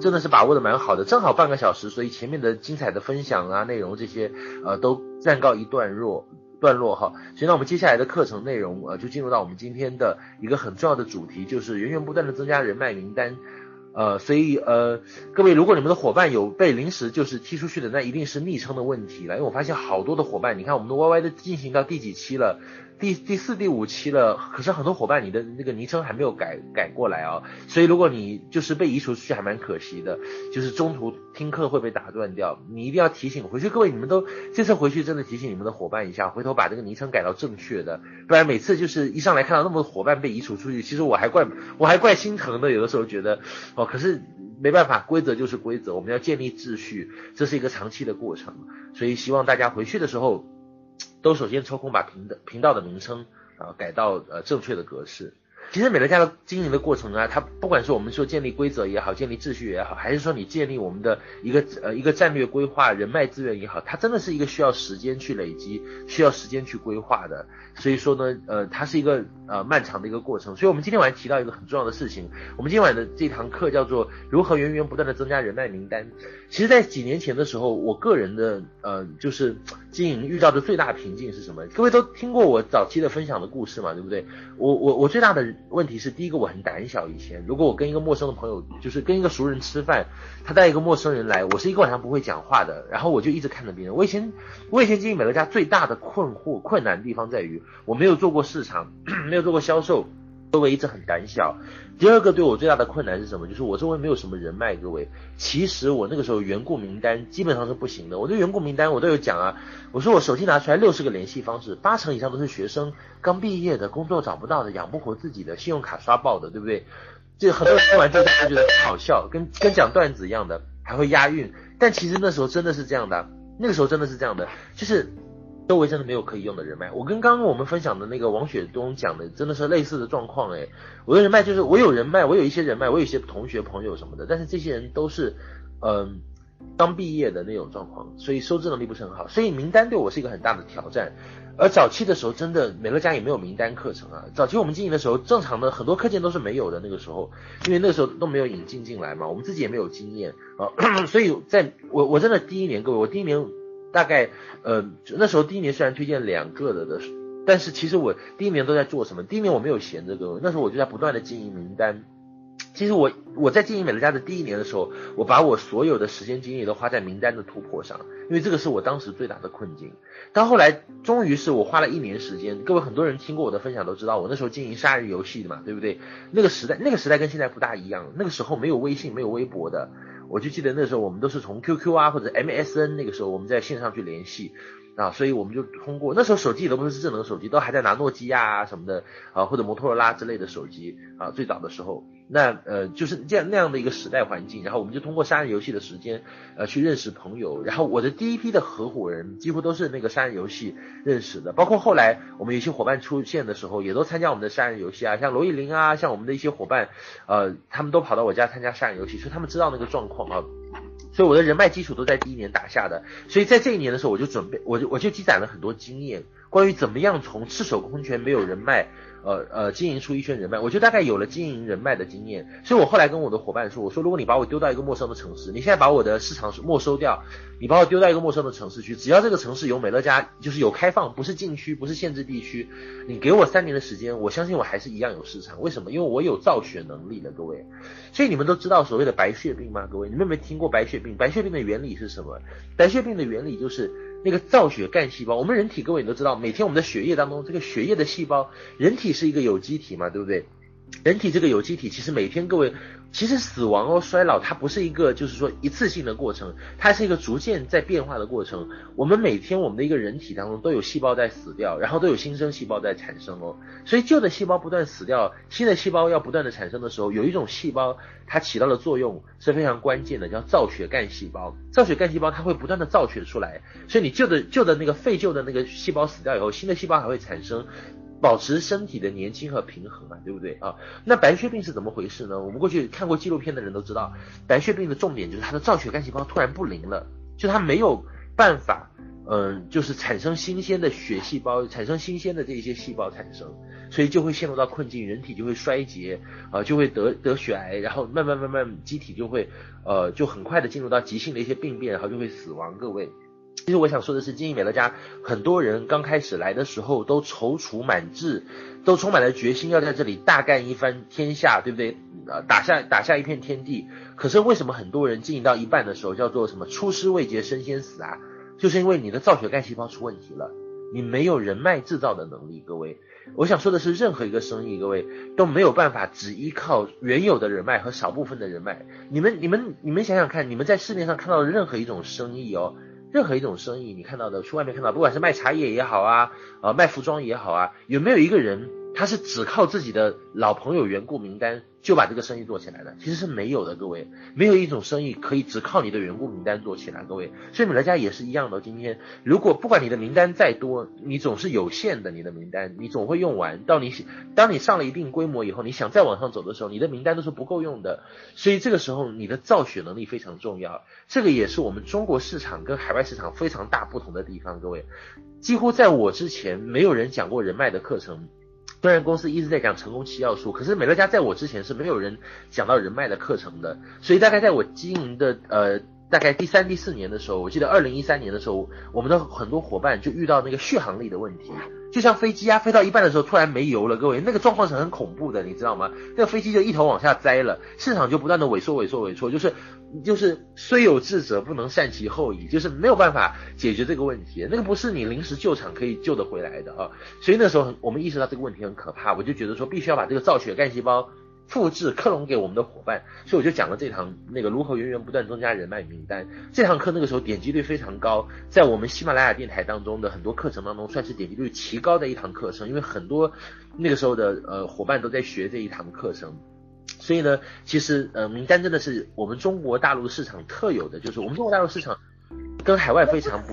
真的是把握的蛮好的，正好半个小时，所以前面的精彩的分享啊，内容这些呃都暂告一段落段落哈。所以那我们接下来的课程内容呃就进入到我们今天的一个很重要的主题，就是源源不断的增加人脉名单。呃，所以呃，各位，如果你们的伙伴有被临时就是踢出去的，那一定是昵称的问题了。因为我发现好多的伙伴，你看我们的 YY 都进行到第几期了？第第四、第五期了，可是很多伙伴你的那个昵称还没有改改过来啊，所以如果你就是被移除出去，还蛮可惜的，就是中途听课会被打断掉，你一定要提醒回去。各位，你们都这次回去真的提醒你们的伙伴一下，回头把这个昵称改到正确的，不然每次就是一上来看到那么多伙伴被移除出去，其实我还怪我还怪心疼的，有的时候觉得哦，可是没办法，规则就是规则，我们要建立秩序，这是一个长期的过程，所以希望大家回去的时候。都首先抽空把频的频道的名称啊改到呃正确的格式。其实美乐家的经营的过程啊，它不管是我们说建立规则也好，建立秩序也好，还是说你建立我们的一个呃一个战略规划、人脉资源也好，它真的是一个需要时间去累积、需要时间去规划的。所以说呢，呃，它是一个呃漫长的一个过程。所以我们今天晚上提到一个很重要的事情，我们今天晚的这堂课叫做如何源源不断的增加人脉名单。其实，在几年前的时候，我个人的呃就是经营遇到的最大瓶颈是什么？各位都听过我早期的分享的故事嘛，对不对？我我我最大的问题是，第一个我很胆小。以前如果我跟一个陌生的朋友，就是跟一个熟人吃饭，他带一个陌生人来，我是一个晚上不会讲话的，然后我就一直看着别人。我以前我以前经营美乐家最大的困惑困难地方在于，我没有做过市场，没有做过销售。各位一直很胆小。第二个对我最大的困难是什么？就是我周围没有什么人脉。各位，其实我那个时候缘故名单基本上是不行的。我对缘故名单我都有讲啊，我说我手机拿出来六十个联系方式，八成以上都是学生刚毕业的，工作找不到的，养不活自己的，信用卡刷爆的，对不对？这很多人听完之后都觉得很好笑，跟跟讲段子一样的，还会押韵。但其实那时候真的是这样的，那个时候真的是这样的，就是。周围真的没有可以用的人脉，我跟刚刚我们分享的那个王雪东讲的真的是类似的状况诶，我的人脉就是我有人脉，我有一些人脉，我有一些同学朋友什么的，但是这些人都是嗯刚毕业的那种状况，所以收支能力不是很好，所以名单对我是一个很大的挑战。而早期的时候，真的美乐家也没有名单课程啊。早期我们经营的时候，正常的很多课件都是没有的。那个时候，因为那个时候都没有引进进来嘛，我们自己也没有经验啊，所以在我我真的第一年，各位，我第一年。大概呃那时候第一年虽然推荐两个的的，但是其实我第一年都在做什么？第一年我没有闲着的，那时候我就在不断的经营名单。其实我我在经营美乐家的第一年的时候，我把我所有的时间精力都花在名单的突破上，因为这个是我当时最大的困境。到后来，终于是我花了一年时间。各位很多人听过我的分享都知道，我那时候经营杀人游戏的嘛，对不对？那个时代那个时代跟现在不大一样，那个时候没有微信，没有微博的。我就记得那时候我们都是从 QQ 啊或者 MSN 那个时候我们在线上去联系啊，所以我们就通过那时候手机都不是智能手机，都还在拿诺基亚啊什么的啊或者摩托罗拉之类的手机啊，最早的时候。那呃就是这样那样的一个时代环境，然后我们就通过杀人游戏的时间呃去认识朋友，然后我的第一批的合伙人几乎都是那个杀人游戏认识的，包括后来我们有些伙伴出现的时候，也都参加我们的杀人游戏啊，像罗艺林啊，像我们的一些伙伴，呃，他们都跑到我家参加杀人游戏，所以他们知道那个状况啊，所以我的人脉基础都在第一年打下的，所以在这一年的时候，我就准备，我就我就积攒了很多经验，关于怎么样从赤手空拳没有人脉。呃呃，经营出一圈人脉，我就大概有了经营人脉的经验，所以我后来跟我的伙伴说，我说如果你把我丢到一个陌生的城市，你现在把我的市场没收掉，你把我丢到一个陌生的城市去，只要这个城市有美乐家，就是有开放，不是禁区，不是限制地区，你给我三年的时间，我相信我还是一样有市场。为什么？因为我有造血能力的，各位。所以你们都知道所谓的白血病吗？各位，你们有没有听过白血病？白血病的原理是什么？白血病的原理就是。那个造血干细胞，我们人体各位你都知道，每天我们的血液当中，这个血液的细胞，人体是一个有机体嘛，对不对？人体这个有机体，其实每天各位，其实死亡哦，衰老，它不是一个就是说一次性的过程，它是一个逐渐在变化的过程。我们每天我们的一个人体当中都有细胞在死掉，然后都有新生细胞在产生哦。所以旧的细胞不断死掉，新的细胞要不断的产生的时候，有一种细胞它起到的作用是非常关键的，叫造血干细胞。造血干细胞它会不断的造血出来，所以你旧的旧的那个废旧的那个细胞死掉以后，新的细胞还会产生。保持身体的年轻和平衡啊，对不对啊？那白血病是怎么回事呢？我们过去看过纪录片的人都知道，白血病的重点就是它的造血干细胞突然不灵了，就它没有办法嗯，就是产生新鲜的血细胞，产生新鲜的这些细胞产生，所以就会陷入到困境，人体就会衰竭，啊，就会得得血癌，然后慢慢慢慢机体就会，呃，就很快的进入到急性的一些病变，然后就会死亡。各位，其实我想说的是，经营美乐家，很多人刚开始来的时候都踌躇满志，都充满了决心要在这里大干一番天下，对不对？呃，打下打下一片天地。可是为什么很多人经营到一半的时候叫做什么出师未捷身先死啊？就是因为你的造血干细胞出问题了，你没有人脉制造的能力。各位，我想说的是，任何一个生意，各位都没有办法只依靠原有的人脉和少部分的人脉。你们、你们、你们想想看，你们在市面上看到的任何一种生意哦，任何一种生意，你看到的，去外面看到，不管是卖茶叶也好啊，呃，卖服装也好啊，有没有一个人？他是只靠自己的老朋友缘故名单就把这个生意做起来的，其实是没有的，各位，没有一种生意可以只靠你的缘故名单做起来，各位。所以美乐家也是一样的。今天如果不管你的名单再多，你总是有限的，你的名单你总会用完。到你当你上了一定规模以后，你想再往上走的时候，你的名单都是不够用的。所以这个时候你的造血能力非常重要。这个也是我们中国市场跟海外市场非常大不同的地方，各位。几乎在我之前没有人讲过人脉的课程。虽然公司一直在讲成功七要素，可是美乐家在我之前是没有人讲到人脉的课程的，所以大概在我经营的呃大概第三第四年的时候，我记得二零一三年的时候，我们的很多伙伴就遇到那个续航力的问题。就像飞机啊，飞到一半的时候突然没油了，各位，那个状况是很恐怖的，你知道吗？那个飞机就一头往下栽了，市场就不断的萎缩、萎缩、萎缩，就是就是虽有智者不能善其后矣，就是没有办法解决这个问题，那个不是你临时救场可以救得回来的啊。所以那时候我们意识到这个问题很可怕，我就觉得说必须要把这个造血干细胞。复制克隆给我们的伙伴，所以我就讲了这堂那个如何源源不断增加人脉名单。这堂课那个时候点击率非常高，在我们喜马拉雅电台当中的很多课程当中，算是点击率极高的一堂课程，因为很多那个时候的呃伙伴都在学这一堂课程。所以呢，其实呃名单真的是我们中国大陆市场特有的，就是我们中国大陆市场跟海外非常不，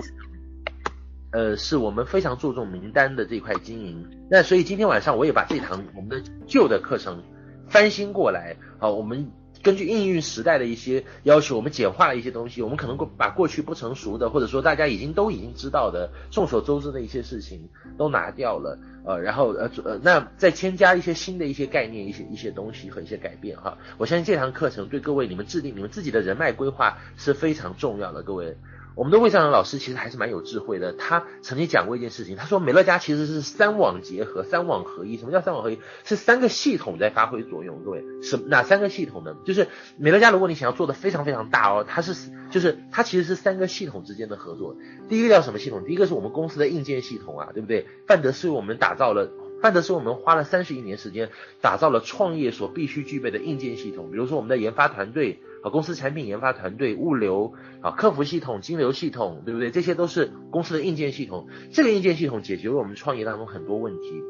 呃是我们非常注重名单的这块经营。那所以今天晚上我也把这堂我们的旧的课程。翻新过来，好，我们根据应运时代的一些要求，我们简化了一些东西，我们可能把过去不成熟的，或者说大家已经都已经知道的、众所周知的一些事情都拿掉了，呃，然后呃呃，那再添加一些新的一些概念、一些一些东西和一些改变哈。我相信这堂课程对各位你们制定你们自己的人脉规划是非常重要的，各位。我们的魏尚阳老师其实还是蛮有智慧的，他曾经讲过一件事情，他说美乐家其实是三网结合、三网合一。什么叫三网合一？是三个系统在发挥作用。各位，什哪三个系统呢？就是美乐家，如果你想要做的非常非常大哦，它是就是它其实是三个系统之间的合作。第一个叫什么系统？第一个是我们公司的硬件系统啊，对不对？范德是为我们打造了，范德是我们花了三十一年时间打造了创业所必须具备的硬件系统，比如说我们的研发团队。啊，公司产品研发团队、物流啊、客服系统、金流系统，对不对？这些都是公司的硬件系统。这个硬件系统解决了我们创业当中很多问题，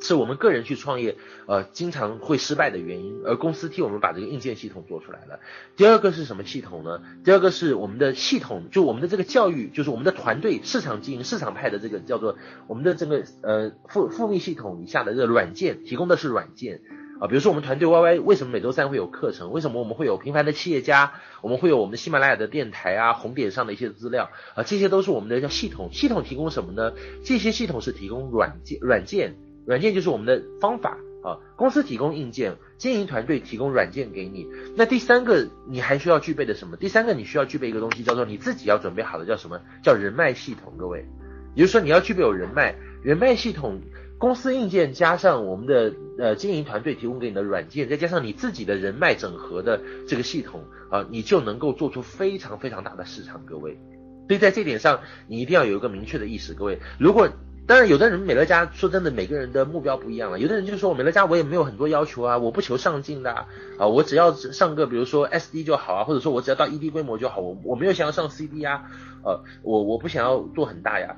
是我们个人去创业呃经常会失败的原因，而公司替我们把这个硬件系统做出来了。第二个是什么系统呢？第二个是我们的系统，就我们的这个教育，就是我们的团队市场经营、市场派的这个叫做我们的这个呃复复密系统以下的这个软件，提供的是软件。啊，比如说我们团队 YY 为什么每周三会有课程？为什么我们会有平凡的企业家？我们会有我们喜马拉雅的电台啊、红点上的一些资料啊，这些都是我们的叫系统。系统提供什么呢？这些系统是提供软件，软件，软件就是我们的方法啊。公司提供硬件，经营团队提供软件给你。那第三个你还需要具备的什么？第三个你需要具备一个东西，叫做你自己要准备好的，叫什么？叫人脉系统。各位，也就是说你要具备有人脉，人脉系统。公司硬件加上我们的呃经营团队提供给你的软件，再加上你自己的人脉整合的这个系统啊、你就能够做出非常非常大的市场。各位，所以在这点上，你一定要有一个明确的意识。各位，如果当然有的人美乐家说真的，每个人的目标不一样了。有的人就说我美乐家我也没有很多要求啊，我不求上进的啊，啊，我只要上个比如说 SD 就好啊，或者说我只要到 ED 规模就好，我我没有想要上 CD 啊，呃，我我不想要做很大呀。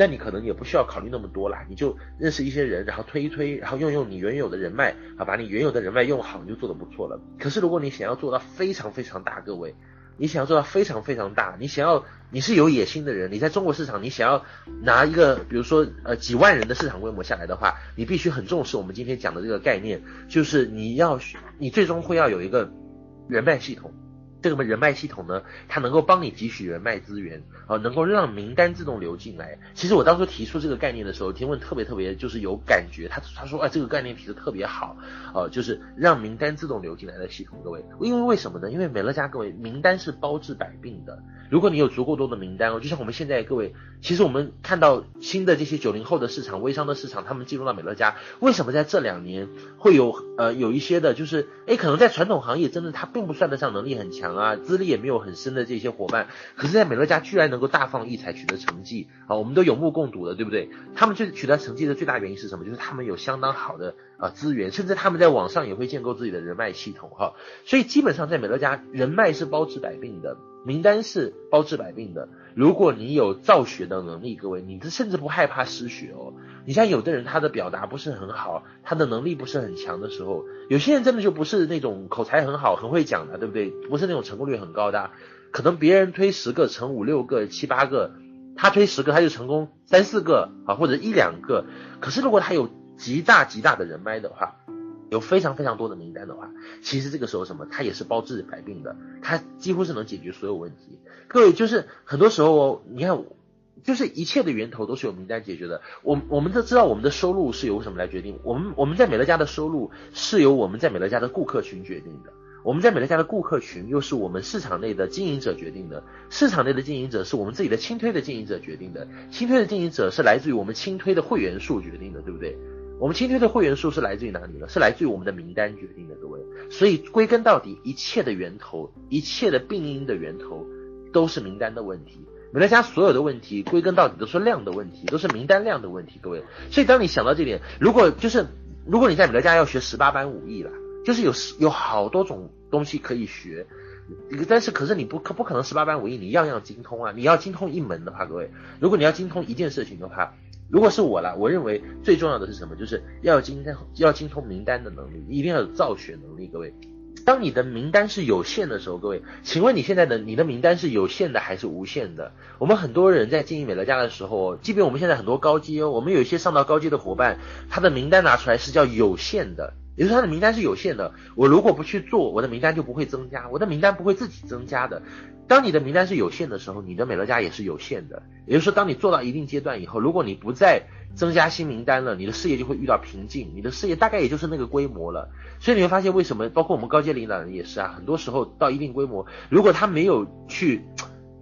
但你可能也不需要考虑那么多啦，你就认识一些人，然后推一推，然后用用你原有的人脉啊，把你原有的人脉用好，你就做得不错了。可是如果你想要做到非常非常大，各位，你想要做到非常非常大，你想要你是有野心的人，你在中国市场你想要拿一个比如说呃几万人的市场规模下来的话，你必须很重视我们今天讲的这个概念，就是你要你最终会要有一个人脉系统。这个人脉系统呢，它能够帮你汲取人脉资源，啊，能够让名单自动流进来。其实我当初提出这个概念的时候，提问特别特别就是有感觉，他他说哎，这个概念提的特别好，呃，就是让名单自动流进来的系统。各位，因为为什么呢？因为美乐家各位名单是包治百病的。如果你有足够多的名单哦，就像我们现在各位，其实我们看到新的这些九零后的市场、微商的市场，他们进入到美乐家，为什么在这两年会有呃有一些的，就是哎，可能在传统行业真的他并不算得上能力很强。啊，资历也没有很深的这些伙伴，可是，在美乐家居然能够大放异彩，取得成绩啊，我们都有目共睹的，对不对？他们最取得成绩的最大原因是什么？就是他们有相当好的啊资源，甚至他们在网上也会建构自己的人脉系统哈。所以基本上在美乐家，人脉是包治百病的，名单是包治百病的。如果你有造血的能力，各位，你甚至不害怕失血哦。你像有的人，他的表达不是很好，他的能力不是很强的时候，有些人真的就不是那种口才很好、很会讲的，对不对？不是那种成功率很高的，可能别人推十个成五六个、七八个，他推十个他就成功三四个啊，或者一两个。可是如果他有极大极大的人脉的话，有非常非常多的名单的话，其实这个时候什么，他也是包治百病的，他几乎是能解决所有问题。各位就是很多时候，你看。就是一切的源头都是由名单解决的。我我们都知道我们的收入是由什么来决定？我们我们在美乐家的收入是由我们在美乐家的顾客群决定的。我们在美乐家的顾客群又是我们市场内的经营者决定的。市场内的经营者是我们自己的轻推的经营者决定的。轻推的经营者是来自于我们轻推的会员数决定的，对不对？我们轻推的会员数是来自于哪里呢？是来自于我们的名单决定的，各位。所以归根到底，一切的源头，一切的病因的源头，都是名单的问题。美乐家所有的问题，归根到底都是量的问题，都是名单量的问题，各位。所以当你想到这点，如果就是如果你在美乐家要学十八般武艺啦，就是有有好多种东西可以学，但是可是你不可不可能十八般武艺你样样精通啊？你要精通一门的话，各位，如果你要精通一件事情的话，如果是我了，我认为最重要的是什么？就是要精通要精通名单的能力，一定要有造血能力，各位。当你的名单是有限的时候，各位，请问你现在的你的名单是有限的还是无限的？我们很多人在经营美乐家的时候，即便我们现在很多高阶哦，我们有一些上到高阶的伙伴，他的名单拿出来是叫有限的，也就是他的名单是有限的。我如果不去做，我的名单就不会增加，我的名单不会自己增加的。当你的名单是有限的时候，你的美乐家也是有限的。也就是说，当你做到一定阶段以后，如果你不再增加新名单了，你的事业就会遇到瓶颈，你的事业大概也就是那个规模了。所以你会发现，为什么包括我们高阶领导人也是啊，很多时候到一定规模，如果他没有去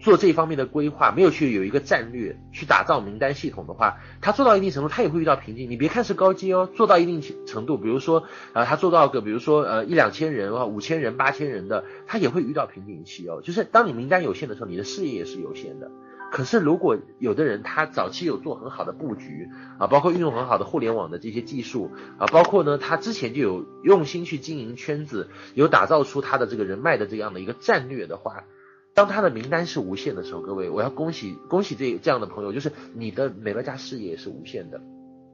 做这方面的规划，没有去有一个战略去打造名单系统的话，他做到一定程度，他也会遇到瓶颈。你别看是高阶哦，做到一定程度，比如说啊，他做到个比如说呃一两千人啊，五千人、八千人的，他也会遇到瓶颈期哦。就是当你名单有限的时候，你的事业也是有限的。可是，如果有的人他早期有做很好的布局啊，包括运用很好的互联网的这些技术啊，包括呢，他之前就有用心去经营圈子，有打造出他的这个人脉的这样的一个战略的话，当他的名单是无限的时候，各位，我要恭喜恭喜这这样的朋友，就是你的美乐家事业是无限的，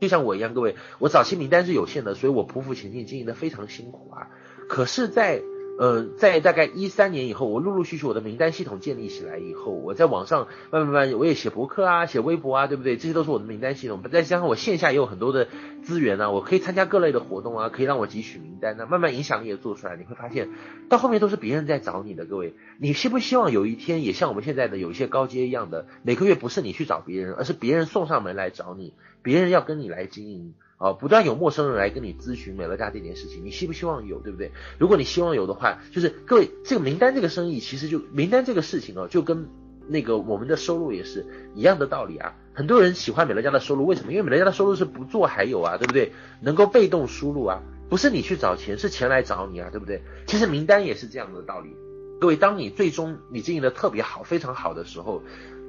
就像我一样，各位，我早期名单是有限的，所以我匍匐前进，经营的非常辛苦啊，可是，在呃，在大概一三年以后，我陆陆续续我的名单系统建立起来以后，我在网上慢慢慢，我也写博客啊，写微博啊，对不对？这些都是我的名单系统。再加上我线下也有很多的资源啊，我可以参加各类的活动啊，可以让我汲取名单啊，慢慢影响力也做出来。你会发现，到后面都是别人在找你的。各位，你希不希望有一天也像我们现在的有一些高阶一样的，每个月不是你去找别人，而是别人送上门来找你，别人要跟你来经营。啊，不断有陌生人来跟你咨询美乐家这件事情，你希不希望有，对不对？如果你希望有的话，就是各位这个名单这个生意，其实就名单这个事情哦，就跟那个我们的收入也是一样的道理啊。很多人喜欢美乐家的收入，为什么？因为美乐家的收入是不做还有啊，对不对？能够被动输入啊，不是你去找钱，是钱来找你啊，对不对？其实名单也是这样的道理。各位，当你最终你经营的特别好、非常好的时候，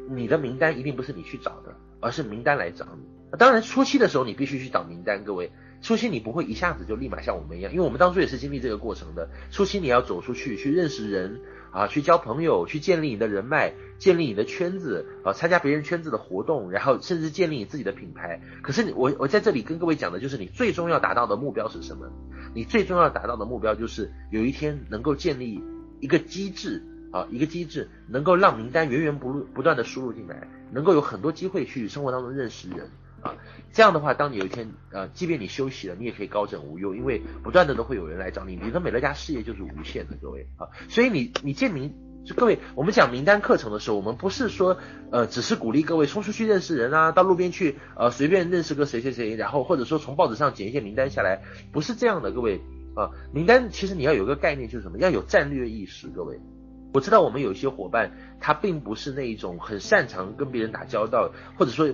你的名单一定不是你去找的，而是名单来找你。当然，初期的时候你必须去找名单，各位。初期你不会一下子就立马像我们一样，因为我们当初也是经历这个过程的。初期你要走出去，去认识人啊，去交朋友，去建立你的人脉，建立你的圈子啊，参加别人圈子的活动，然后甚至建立你自己的品牌。可是我我在这里跟各位讲的就是，你最终要达到的目标是什么？你最终要达到的目标就是有一天能够建立一个机制啊，一个机制能够让名单源源不不断的输入进来，能够有很多机会去生活当中认识人。啊。这样的话，当你有一天呃，即便你休息了，你也可以高枕无忧，因为不断的都会有人来找你。你的美乐家事业就是无限的，各位啊。所以你你建名，就各位，我们讲名单课程的时候，我们不是说呃，只是鼓励各位冲出去认识人啊，到路边去呃随便认识个谁谁谁，然后或者说从报纸上捡一些名单下来，不是这样的，各位啊。名单其实你要有一个概念，就是什么？要有战略意识，各位。我知道我们有一些伙伴，他并不是那一种很擅长跟别人打交道，或者说。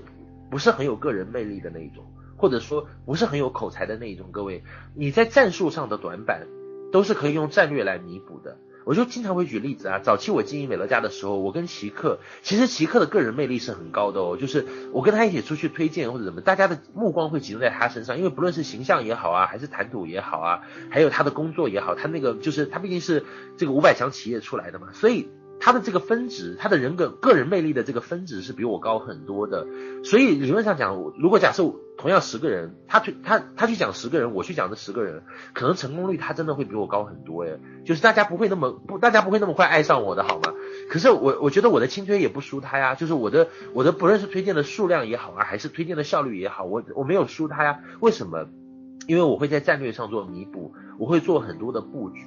不是很有个人魅力的那一种，或者说不是很有口才的那一种。各位，你在战术上的短板，都是可以用战略来弥补的。我就经常会举例子啊，早期我经营美乐家的时候，我跟奇克，其实奇克的个人魅力是很高的哦。就是我跟他一起出去推荐或者怎么，大家的目光会集中在他身上，因为不论是形象也好啊，还是谈吐也好啊，还有他的工作也好，他那个就是他毕竟是这个五百强企业出来的嘛，所以。他的这个分值，他的人格个人魅力的这个分值是比我高很多的，所以理论上讲，如果假设同样十个人，他去他他去讲十个人，我去讲这十个人，可能成功率他真的会比我高很多诶，就是大家不会那么不，大家不会那么快爱上我的好吗？可是我我觉得我的轻推也不输他呀，就是我的我的不论是推荐的数量也好啊，还是推荐的效率也好，我我没有输他呀，为什么？因为我会在战略上做弥补，我会做很多的布局。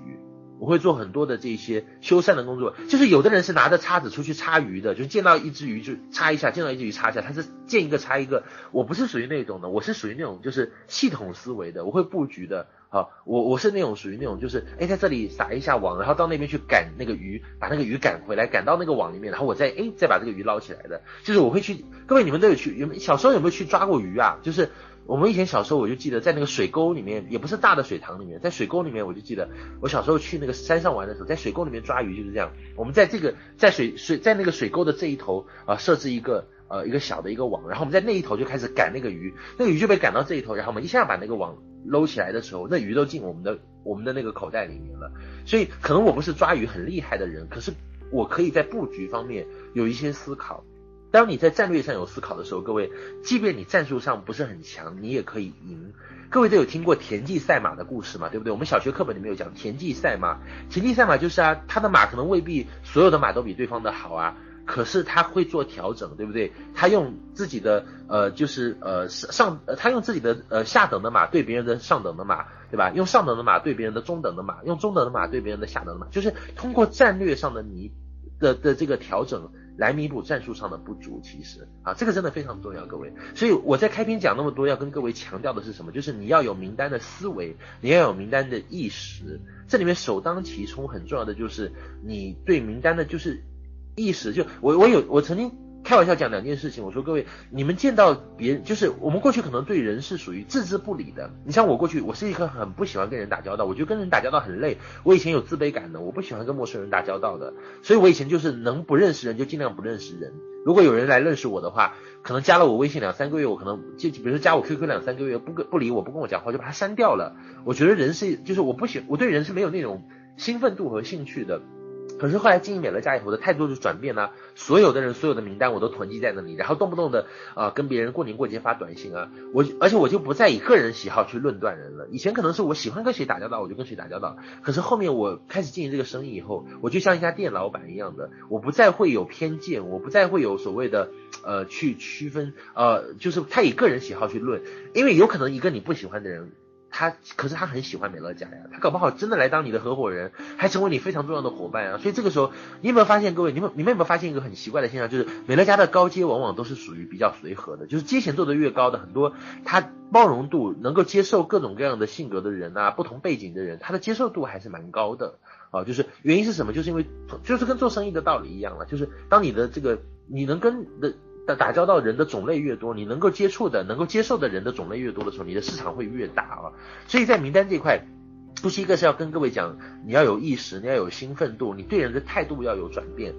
我会做很多的这些修缮的工作，就是有的人是拿着叉子出去叉鱼的，就是见到一只鱼就叉一下，见到一只鱼叉一下，他是见一个叉一个。我不是属于那种的，我是属于那种就是系统思维的，我会布局的。好，我我是那种属于那种就是，哎，在这里撒一下网，然后到那边去赶那个鱼，把那个鱼赶回来，赶到那个网里面，然后我再哎再把这个鱼捞起来的。就是我会去，各位你们都有去，有小时候有没有去抓过鱼啊？就是。我们以前小时候，我就记得在那个水沟里面，也不是大的水塘里面，在水沟里面，我就记得我小时候去那个山上玩的时候，在水沟里面抓鱼就是这样。我们在这个在水水在那个水沟的这一头啊，设置一个呃一个小的一个网，然后我们在那一头就开始赶那个鱼，那个鱼就被赶到这一头，然后我们一下把那个网搂起来的时候，那鱼都进我们的我们的那个口袋里面了。所以可能我不是抓鱼很厉害的人，可是我可以在布局方面有一些思考。当你在战略上有思考的时候，各位，即便你战术上不是很强，你也可以赢。各位都有听过田忌赛马的故事嘛？对不对？我们小学课本里面有讲田忌赛马。田忌赛马就是啊，他的马可能未必所有的马都比对方的好啊，可是他会做调整，对不对？他用自己的呃，就是呃上呃，他用自己的呃下等的马对别人的上等的马，对吧？用上等的马对别人的中等的马，用中等的马对别人的下等的马，就是通过战略上的你的的这个调整。来弥补战术上的不足，其实啊，这个真的非常重要，各位。所以我在开篇讲那么多，要跟各位强调的是什么？就是你要有名单的思维，你要有名单的意识。这里面首当其冲很重要的就是你对名单的就是意识。就我我有我曾经。开玩笑讲两件事情，我说各位，你们见到别人，就是我们过去可能对人是属于置之不理的。你像我过去，我是一个很不喜欢跟人打交道，我觉得跟人打交道很累。我以前有自卑感的，我不喜欢跟陌生人打交道的，所以我以前就是能不认识人就尽量不认识人。如果有人来认识我的话，可能加了我微信两三个月，我可能就比如说加我 QQ 两三个月，不跟不理我，不跟我讲话，就把他删掉了。我觉得人是，就是我不喜，我对人是没有那种兴奋度和兴趣的。可是后来经营美乐家以后，我的态度就转变了。所有的人，所有的名单我都囤积在那里，然后动不动的啊、呃、跟别人过年过节发短信啊，我而且我就不再以个人喜好去论断人了。以前可能是我喜欢跟谁打交道，我就跟谁打交道。可是后面我开始经营这个生意以后，我就像一家店老板一样的，我不再会有偏见，我不再会有所谓的呃去区分呃，就是他以个人喜好去论，因为有可能一个你不喜欢的人。他可是他很喜欢美乐家呀，他搞不好真的来当你的合伙人，还成为你非常重要的伙伴啊。所以这个时候，你有没有发现，各位，你们你们有没有发现一个很奇怪的现象，就是美乐家的高阶往往都是属于比较随和的，就是阶衔做得越高的，很多他包容度能够接受各种各样的性格的人啊，不同背景的人，他的接受度还是蛮高的啊。就是原因是什么？就是因为就是跟做生意的道理一样了，就是当你的这个你能跟的。打打交道人的种类越多，你能够接触的、能够接受的人的种类越多的时候，你的市场会越大啊。所以在名单这一块，不是一个是要跟各位讲，你要有意识，你要有兴奋度，你对人的态度要有转变。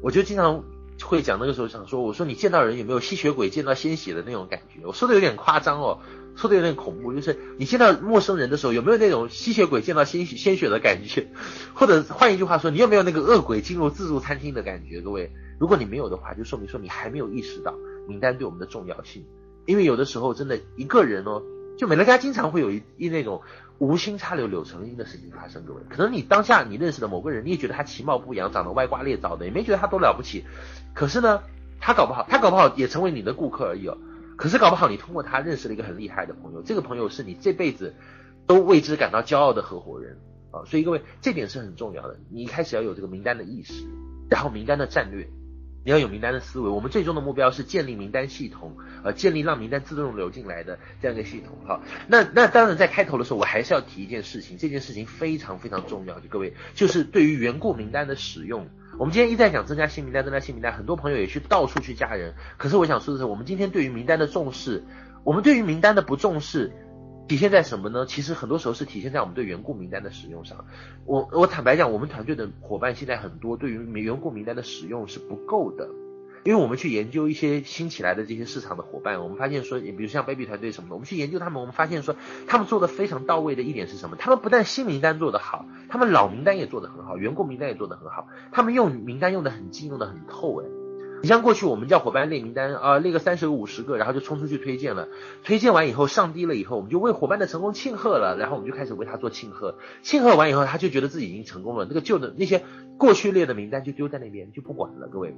我就经常会讲，那个时候想说，我说你见到人有没有吸血鬼见到鲜血的那种感觉？我说的有点夸张哦，说的有点恐怖，就是你见到陌生人的时候有没有那种吸血鬼见到鲜血鲜血的感觉？或者换一句话说，你有没有那个恶鬼进入自助餐厅的感觉？各位。如果你没有的话，就说明说你还没有意识到名单对我们的重要性。因为有的时候真的一个人哦，就美乐家经常会有一一那种无心插柳柳成荫的事情发生。各位，可能你当下你认识的某个人，你也觉得他其貌不扬，长得歪瓜裂枣的，也没觉得他多了不起。可是呢，他搞不好，他搞不好也成为你的顾客而已哦。可是搞不好你通过他认识了一个很厉害的朋友，这个朋友是你这辈子都为之感到骄傲的合伙人啊！所以各位，这点是很重要的。你一开始要有这个名单的意识，然后名单的战略，你要有名单的思维。我们最终的目标是建立名单系统，呃，建立让名单自动流进来的这样一个系统。哈，那那当然在开头的时候，我还是要提一件事情，这件事情非常非常重要，就各位，就是对于缘故名单的使用。我们今天一再讲增加新名单，增加新名单，很多朋友也去到处去加人。可是我想说的是，我们今天对于名单的重视，我们对于名单的不重视，体现在什么呢？其实很多时候是体现在我们对缘故名单的使用上。我我坦白讲，我们团队的伙伴现在很多对于缘故名单的使用是不够的。因为我们去研究一些新起来的这些市场的伙伴，我们发现说，也比如像 baby 团队什么的，我们去研究他们，我们发现说，他们做的非常到位的一点是什么？他们不但新名单做得好，他们老名单也做得很好，缘故名单也做得很好，他们用名单用得很精，用得很透，哎。你像过去我们叫伙伴列名单啊，列个三十个五十个，然后就冲出去推荐了，推荐完以后上低了以后，我们就为伙伴的成功庆贺了，然后我们就开始为他做庆贺，庆贺完以后他就觉得自己已经成功了，那个旧的那些过去列的名单就丢在那边就不管了，各位。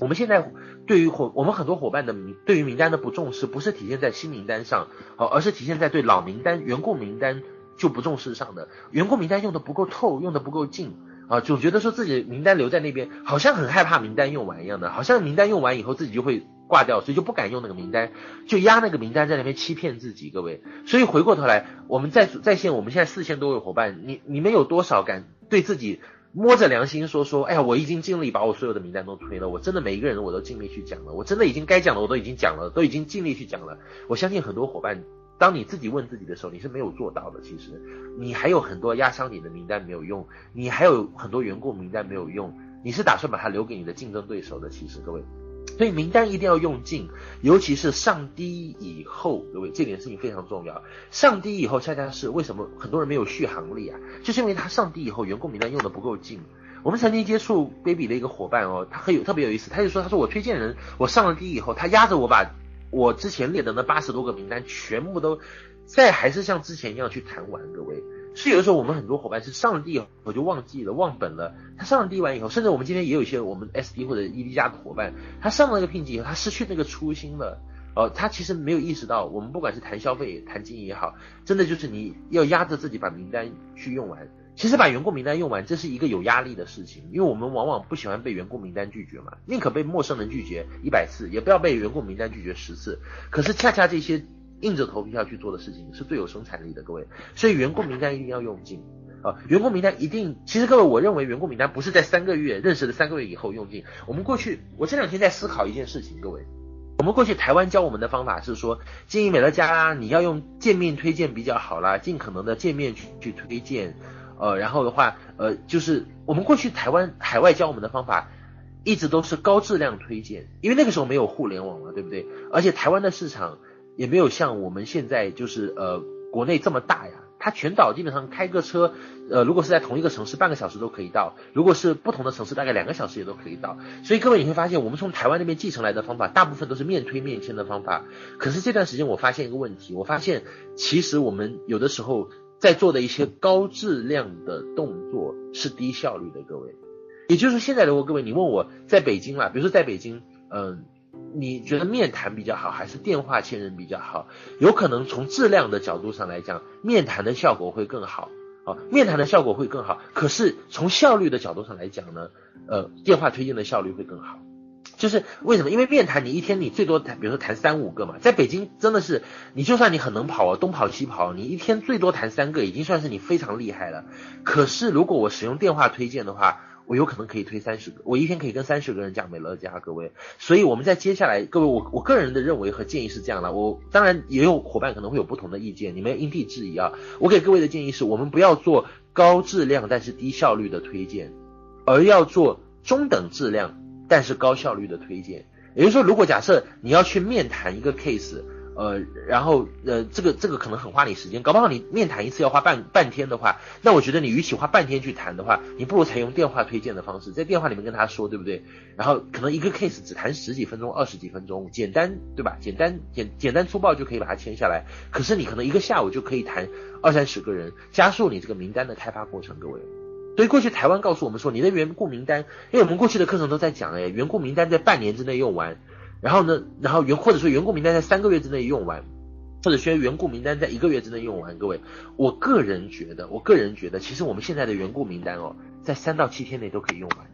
我们现在对于伙我们很多伙伴的名对于名单的不重视，不是体现在新名单上，哦，而是体现在对老名单、员工名单就不重视上的，员工名单用的不够透，用的不够尽。啊，总觉得说自己名单留在那边，好像很害怕名单用完一样的，好像名单用完以后自己就会挂掉，所以就不敢用那个名单，就压那个名单在那边欺骗自己。各位，所以回过头来，我们在在线，我们现在四千多位伙伴，你你们有多少敢对自己摸着良心说说，哎呀，我已经尽力把我所有的名单都推了，我真的每一个人我都尽力去讲了，我真的已经该讲的我都已经讲了，都已经尽力去讲了。我相信很多伙伴。当你自己问自己的时候，你是没有做到的。其实，你还有很多压箱底的名单没有用，你还有很多员工名单没有用，你是打算把它留给你的竞争对手的。其实，各位，所以名单一定要用尽，尤其是上低以后，各位，这点事情非常重要。上低以后，恰恰是为什么很多人没有续航力啊？就是因为他上低以后，员工名单用的不够尽。我们曾经接触 baby 的一个伙伴哦，他很有特别有意思，他就说，他说我推荐人，我上了低以后，他压着我把。我之前列的那八十多个名单，全部都再还是像之前一样去谈完。各位，是有的时候我们很多伙伴是上帝我就忘记了忘本了。他上了地完以后，甚至我们今天也有一些我们 SD 或者 ED 加的伙伴，他上了那个聘级以后，他失去那个初心了。哦，他其实没有意识到，我们不管是谈消费、谈经营也好，真的就是你要压着自己把名单去用完。其实把员工名单用完，这是一个有压力的事情，因为我们往往不喜欢被员工名单拒绝嘛，宁可被陌生人拒绝一百次，也不要被员工名单拒绝十次。可是恰恰这些硬着头皮要去做的事情，是最有生产力的，各位。所以员工名单一定要用尽啊，员工名单一定，其实各位，我认为员工名单不是在三个月认识了三个月以后用尽。我们过去，我这两天在思考一件事情，各位，我们过去台湾教我们的方法是说，经营美乐家，你要用见面推荐比较好啦，尽可能的见面去去推荐。呃，然后的话，呃，就是我们过去台湾海外教我们的方法，一直都是高质量推荐，因为那个时候没有互联网了，对不对？而且台湾的市场也没有像我们现在就是呃国内这么大呀。它全岛基本上开个车，呃，如果是在同一个城市，半个小时都可以到；如果是不同的城市，大概两个小时也都可以到。所以各位你会发现，我们从台湾那边继承来的方法，大部分都是面推面签的方法。可是这段时间我发现一个问题，我发现其实我们有的时候。在做的一些高质量的动作是低效率的，各位。也就是说，现在如果各位你问我在北京啦，比如说在北京，嗯、你觉得面谈比较好还是电话签人比较好？有可能从质量的角度上来讲，面谈的效果会更好，啊，面谈的效果会更好。可是从效率的角度上来讲呢，呃，电话推荐的效率会更好。就是为什么？因为面谈你一天你最多谈，比如说谈三五个嘛，在北京真的是你就算你很能跑啊，东跑西跑，你一天最多谈三个，已经算是你非常厉害了。可是如果我使用电话推荐的话，我有可能可以推三十个，我一天可以跟三十个人讲美乐家，各位。所以我们在接下来，各位我我个人的认为和建议是这样的，我当然也有伙伴可能会有不同的意见，你们因地制宜啊。我给各位的建议是我们不要做高质量但是低效率的推荐，而要做中等质量。但是高效率的推荐，也就是说，如果假设你要去面谈一个 case，呃，然后呃，这个这个可能很花你时间，搞不好你面谈一次要花半半天的话，那我觉得你与其花半天去谈的话，你不如采用电话推荐的方式，在电话里面跟他说，对不对？然后可能一个 case 只谈十几分钟、二十几分钟，简单对吧？简单简简单粗暴就可以把它签下来。可是你可能一个下午就可以谈二三十个人，加速你这个名单的开发过程，各位。所以过去台湾告诉我们说，你的缘故名单，因为我们过去的课程都在讲，哎，缘故名单在半年之内用完，然后呢，然后员或者说员工名单在三个月之内用完，或者说员工名单在一个月之内用完。各位，我个人觉得，我个人觉得，其实我们现在的员工名单哦，在三到七天内都可以用完。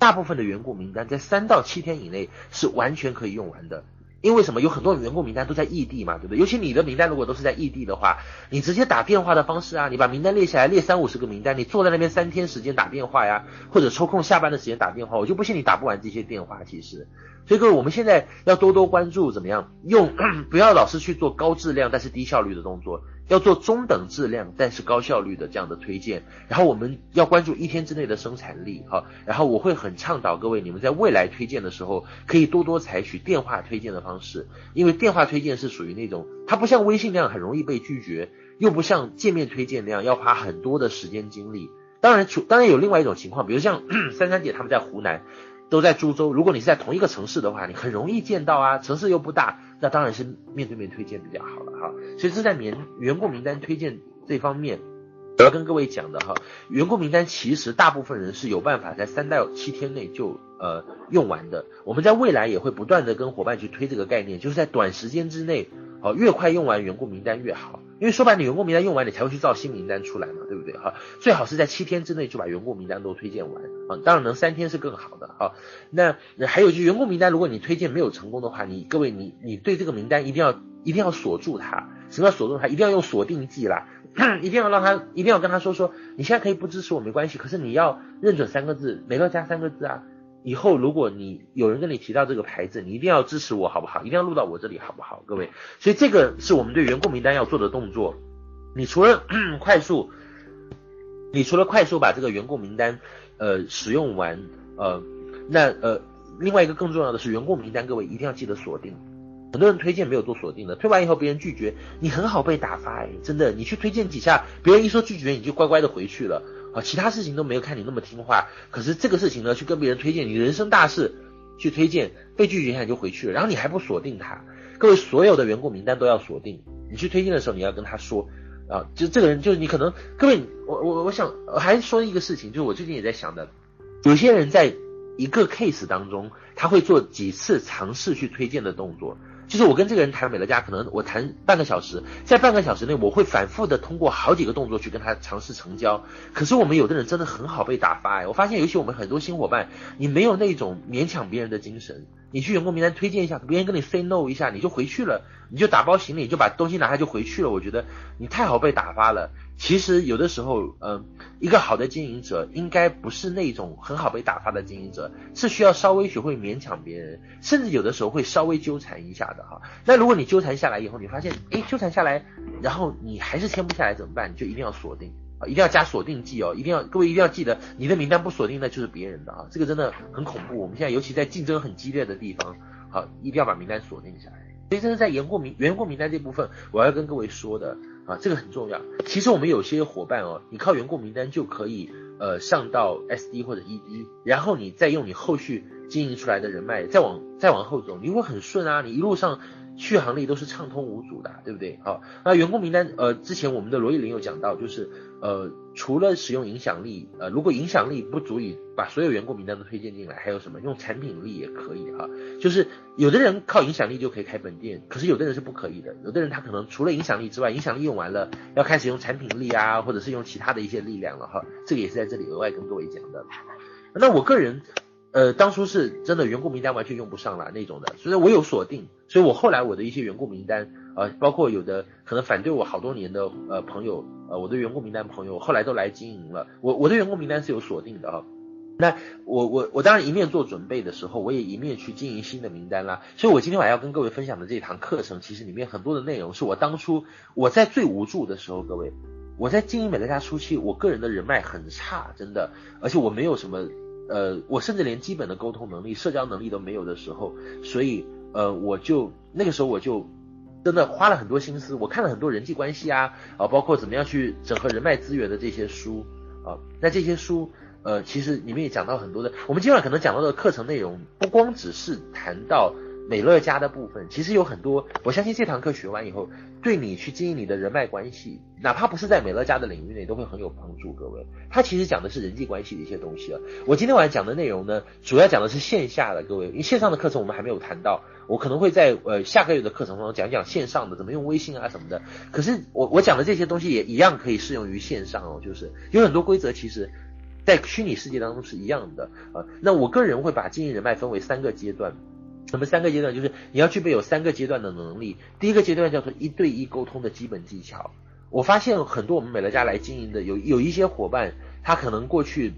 大部分的员工名单在三到七天以内是完全可以用完的。因为什么？有很多员工名单都在异地嘛，对不对？尤其你的名单如果都是在异地的话，你直接打电话的方式啊，你把名单列下来，列三五十个名单，你坐在那边三天时间打电话呀，或者抽空下班的时间打电话，我就不信你打不完这些电话。其实，所以各位，我们现在要多多关注怎么样用，不要老是去做高质量但是低效率的动作。要做中等质量但是高效率的这样的推荐，然后我们要关注一天之内的生产力，哈，然后我会很倡导各位，你们在未来推荐的时候，可以多多采取电话推荐的方式，因为电话推荐是属于那种，它不像微信那样很容易被拒绝，又不像见面推荐那样要花很多的时间精力。当然，除当然有另外一种情况，比如像珊珊姐他们在湖南。都在株洲，如果你是在同一个城市的话，你很容易见到啊，城市又不大，那当然是面对面推荐比较好了哈。所以这在员员工名单推荐这方面，我要跟各位讲的哈，员工名单其实大部分人是有办法在三到七天内就呃用完的。我们在未来也会不断的跟伙伴去推这个概念，就是在短时间之内，好，越快用完员工名单越好。因为说白了，你员工名单用完，你才会去造新名单出来嘛，对不对？哈，最好是在七天之内就把员工名单都推荐完啊，当然能三天是更好的哈。那还有就是员工名单，如果你推荐没有成功的话，你各位你你对这个名单一定要一定要锁住它，什么叫锁住它？一定要用锁定剂啦，一定要让他一定要跟他说说，你现在可以不支持我没关系，可是你要认准三个字，每个加三个字啊。以后如果你有人跟你提到这个牌子，你一定要支持我，好不好？一定要录到我这里，好不好？各位，所以这个是我们对员工名单要做的动作。你除了 快速，你除了快速把这个员工名单呃使用完，呃，那呃另外一个更重要的是员工名单，各位一定要记得锁定。很多人推荐没有做锁定的，推完以后别人拒绝，你很好被打发哎，真的，你去推荐几下，别人一说拒绝，你就乖乖的回去了。啊，其他事情都没有看你那么听话，可是这个事情呢，去跟别人推荐你人生大事，去推荐被拒绝一下你就回去了，然后你还不锁定他。各位所有的员工名单都要锁定，你去推荐的时候你要跟他说，啊，就这个人就是你可能，各位，我我我想还说一个事情，就是我最近也在想的，有些人在一个 case 当中，他会做几次尝试去推荐的动作。就是我跟这个人谈美乐家，可能我谈半个小时，在半个小时内，我会反复的通过好几个动作去跟他尝试成交。可是我们有的人真的很好被打发哎，我发现尤其我们很多新伙伴，你没有那种勉强别人的精神，你去员工名单推荐一下，别人跟你 say no 一下，你就回去了，你就打包行李，就把东西拿下就回去了。我觉得你太好被打发了。其实有的时候，嗯，一个好的经营者应该不是那种很好被打发的经营者，是需要稍微学会勉强别人，甚至有的时候会稍微纠缠一下的哈。那如果你纠缠下来以后，你发现，诶，纠缠下来，然后你还是签不下来怎么办？你就一定要锁定啊，一定要加锁定剂哦，一定要各位一定要记得，你的名单不锁定那就是别人的啊，这个真的很恐怖。我们现在尤其在竞争很激烈的地方，好，一定要把名单锁定下来。所以这是在员工名员工名单这部分，我要跟各位说的。啊，这个很重要。其实我们有些伙伴哦，你靠员工名单就可以呃上到 SD 或者 ED，然后你再用你后续经营出来的人脉再往再往后走，你会很顺啊，你一路上续航力都是畅通无阻的，对不对？好，那员工名单呃，之前我们的罗毅林有讲到，就是。呃，除了使用影响力，呃，如果影响力不足以把所有员工名单都推荐进来，还有什么？用产品力也可以哈。就是有的人靠影响力就可以开本店，可是有的人是不可以的。有的人他可能除了影响力之外，影响力用完了，要开始用产品力啊，或者是用其他的一些力量了哈。这个也是在这里额外跟各位讲的。那我个人。呃，当初是真的员工名单完全用不上了那种的，所以我有锁定，所以我后来我的一些员工名单，呃，包括有的可能反对我好多年的呃朋友，呃，我的员工名单朋友后来都来经营了，我我的员工名单是有锁定的啊。那我我我当然一面做准备的时候，我也一面去经营新的名单啦。所以我今天晚上要跟各位分享的这堂课程，其实里面很多的内容是我当初我在最无助的时候，各位，我在经营美乐家初期，我个人的人脉很差，真的，而且我没有什么。呃，我甚至连基本的沟通能力、社交能力都没有的时候，所以呃，我就那个时候我就真的花了很多心思，我看了很多人际关系啊，啊，包括怎么样去整合人脉资源的这些书啊，那这些书呃，其实里面也讲到很多的，我们今晚可能讲到的课程内容，不光只是谈到美乐家的部分，其实有很多，我相信这堂课学完以后，对你去经营你的人脉关系，哪怕不是在美乐家的领域内，都会很有帮助。各位，它其实讲的是人际关系的一些东西啊。我今天晚上讲的内容呢，主要讲的是线下的，各位，因为线上的课程我们还没有谈到，我可能会在呃下个月的课程中讲讲线上的怎么用微信啊什么的。可是我我讲的这些东西也一样可以适用于线上哦，就是有很多规则其实，在虚拟世界当中是一样的啊。那我个人会把经营人脉分为三个阶段。什么三个阶段？就是你要具备有三个阶段的能力。第一个阶段叫做一对一沟通的基本技巧。我发现很多我们美乐家来经营的有有一些伙伴，他可能过去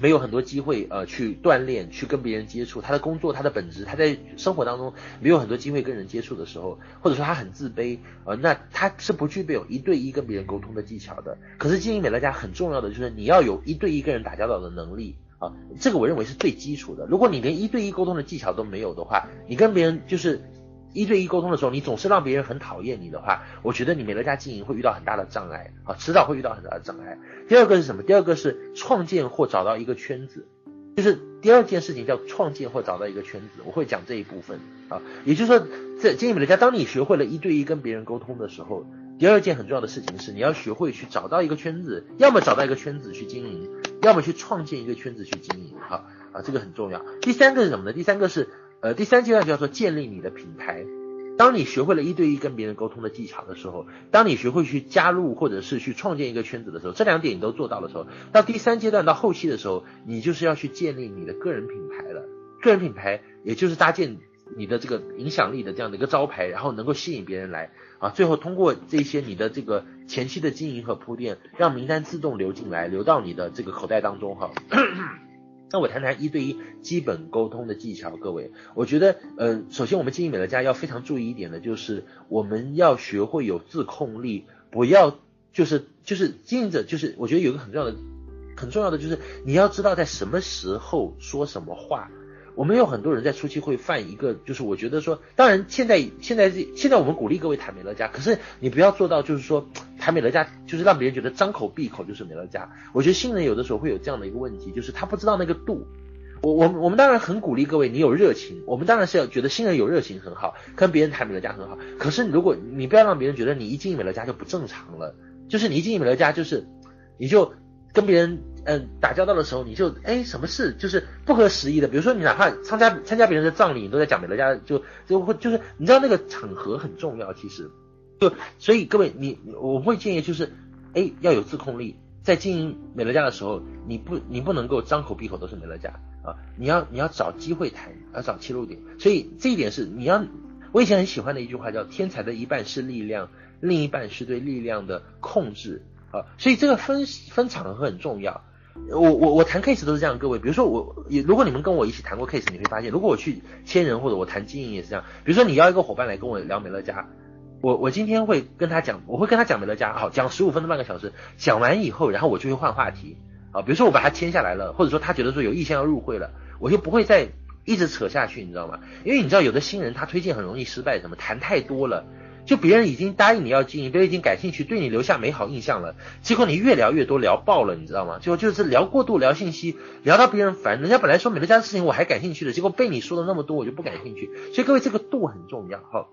没有很多机会呃去锻炼，去跟别人接触。他的工作，他的本质，他在生活当中没有很多机会跟人接触的时候，或者说他很自卑，呃，那他是不具备有一对一跟别人沟通的技巧的。可是经营美乐家很重要的就是你要有一对一跟人打交道的能力。啊，这个我认为是最基础的。如果你连一对一沟通的技巧都没有的话，你跟别人就是一对一沟通的时候，你总是让别人很讨厌你的话，我觉得你美乐家经营会遇到很大的障碍啊，迟早会遇到很大的障碍。第二个是什么？第二个是创建或找到一个圈子，就是第二件事情叫创建或找到一个圈子，我会讲这一部分啊。也就是说，在经营美乐家，当你学会了一对一跟别人沟通的时候，第二件很重要的事情是你要学会去找到一个圈子，要么找到一个圈子去经营。要么去创建一个圈子去经营，哈啊，这个很重要。第三个是什么呢？第三个是，呃，第三阶段叫做建立你的品牌。当你学会了一对一跟别人沟通的技巧的时候，当你学会去加入或者是去创建一个圈子的时候，这两点你都做到的时候，到第三阶段到后期的时候，你就是要去建立你的个人品牌了。个人品牌也就是搭建你的这个影响力的这样的一个招牌，然后能够吸引别人来。啊，最后通过这些你的这个前期的经营和铺垫，让名单自动流进来，流到你的这个口袋当中哈。那我谈谈一对一基本沟通的技巧，各位，我觉得呃，首先我们经营美乐家要非常注意一点的就是，我们要学会有自控力，不要就是就是经营者就是，我觉得有一个很重要的很重要的就是你要知道在什么时候说什么话。我们有很多人在初期会犯一个，就是我觉得说，当然现在现在现在我们鼓励各位谈美乐家，可是你不要做到就是说谈美乐家就是让别人觉得张口闭口就是美乐家。我觉得新人有的时候会有这样的一个问题，就是他不知道那个度。我我们我们当然很鼓励各位，你有热情，我们当然是要觉得新人有热情很好，跟别人谈美乐家很好。可是如果你不要让别人觉得你一进美乐家就不正常了，就是你一进美乐家就是你就跟别人。嗯，打交道的时候你就哎，什么事就是不合时宜的，比如说你哪怕参加参加别人的葬礼，你都在讲美乐家，就就会就是你知道那个场合很重要，其实就所以各位你我会建议就是哎要有自控力，在经营美乐家的时候，你不你不能够张口闭口都是美乐家啊，你要你要找机会谈，要找切入点，所以这一点是你要我以前很喜欢的一句话叫天才的一半是力量，另一半是对力量的控制啊，所以这个分分场合很重要。我我我谈 case 都是这样，各位，比如说我，如果你们跟我一起谈过 case，你会发现，如果我去签人或者我谈经营也是这样。比如说你要一个伙伴来跟我聊美乐家，我我今天会跟他讲，我会跟他讲美乐家，好，讲十五分钟半个小时，讲完以后，然后我就会换话题，啊，比如说我把他签下来了，或者说他觉得说有意向要入会了，我就不会再一直扯下去，你知道吗？因为你知道有的新人他推荐很容易失败，什么谈太多了。就别人已经答应你要经营，别人已经感兴趣，对你留下美好印象了，结果你越聊越多，聊爆了，你知道吗？就就是聊过度，聊信息，聊到别人烦。人家本来说美乐家的事情我还感兴趣的，结果被你说的那么多，我就不感兴趣。所以各位这个度很重要哈。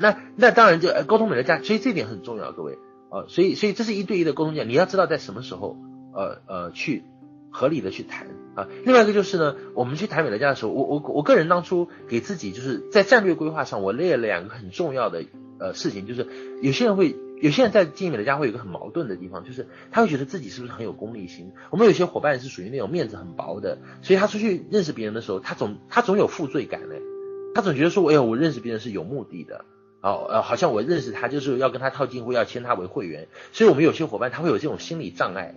那那当然就沟通美乐家，所以这点很重要，各位啊，所以所以这是一对一的沟通讲，你要知道在什么时候呃呃去合理的去谈啊。另外一个就是呢，我们去谈美乐家的时候，我我我个人当初给自己就是在战略规划上，我列了两个很重要的。呃，事情就是有些人会，有些人在经营美乐家会有个很矛盾的地方，就是他会觉得自己是不是很有功利心。我们有些伙伴是属于那种面子很薄的，所以他出去认识别人的时候，他总他总有负罪感嘞，他总觉得说，哎呦，我认识别人是有目的的，哦，呃，好像我认识他就是要跟他套近乎，要签他为会员。所以我们有些伙伴他会有这种心理障碍，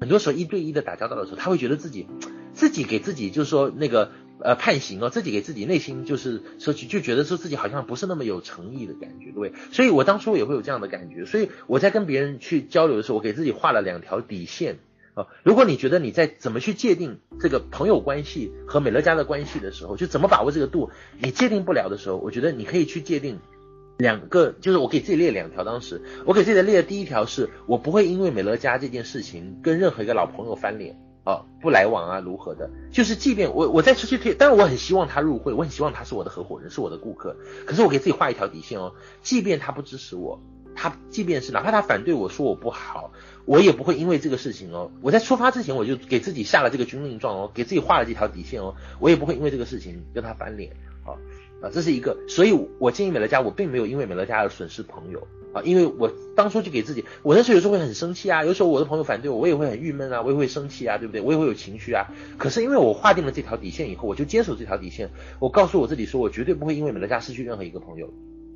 很多时候一对一的打交道的时候，他会觉得自己自己给自己就是说那个。呃，判刑哦，自己给自己内心就是说，就觉得说自己好像不是那么有诚意的感觉，各位。所以我当初也会有这样的感觉，所以我在跟别人去交流的时候，我给自己画了两条底线啊。如果你觉得你在怎么去界定这个朋友关系和美乐家的关系的时候，就怎么把握这个度，你界定不了的时候，我觉得你可以去界定两个，就是我给自己列两条。当时我给自己的列的第一条是，我不会因为美乐家这件事情跟任何一个老朋友翻脸。啊，不来往啊，如何的？就是即便我我在出去推，但是我很希望他入会，我很希望他是我的合伙人，是我的顾客。可是我给自己画一条底线哦，即便他不支持我，他即便是哪怕他反对我说我不好，我也不会因为这个事情哦，我在出发之前我就给自己下了这个军令状哦，给自己画了这条底线哦，我也不会因为这个事情跟他翻脸啊啊，这是一个。所以我建议美乐家，我并没有因为美乐家而损失朋友。啊，因为我当初就给自己，我那时候有时候会很生气啊，有时候我的朋友反对我，我也会很郁闷啊，我也会生气啊，对不对？我也会有情绪啊。可是因为我划定了这条底线以后，我就坚守这条底线，我告诉我自己说，我绝对不会因为美乐家失去任何一个朋友。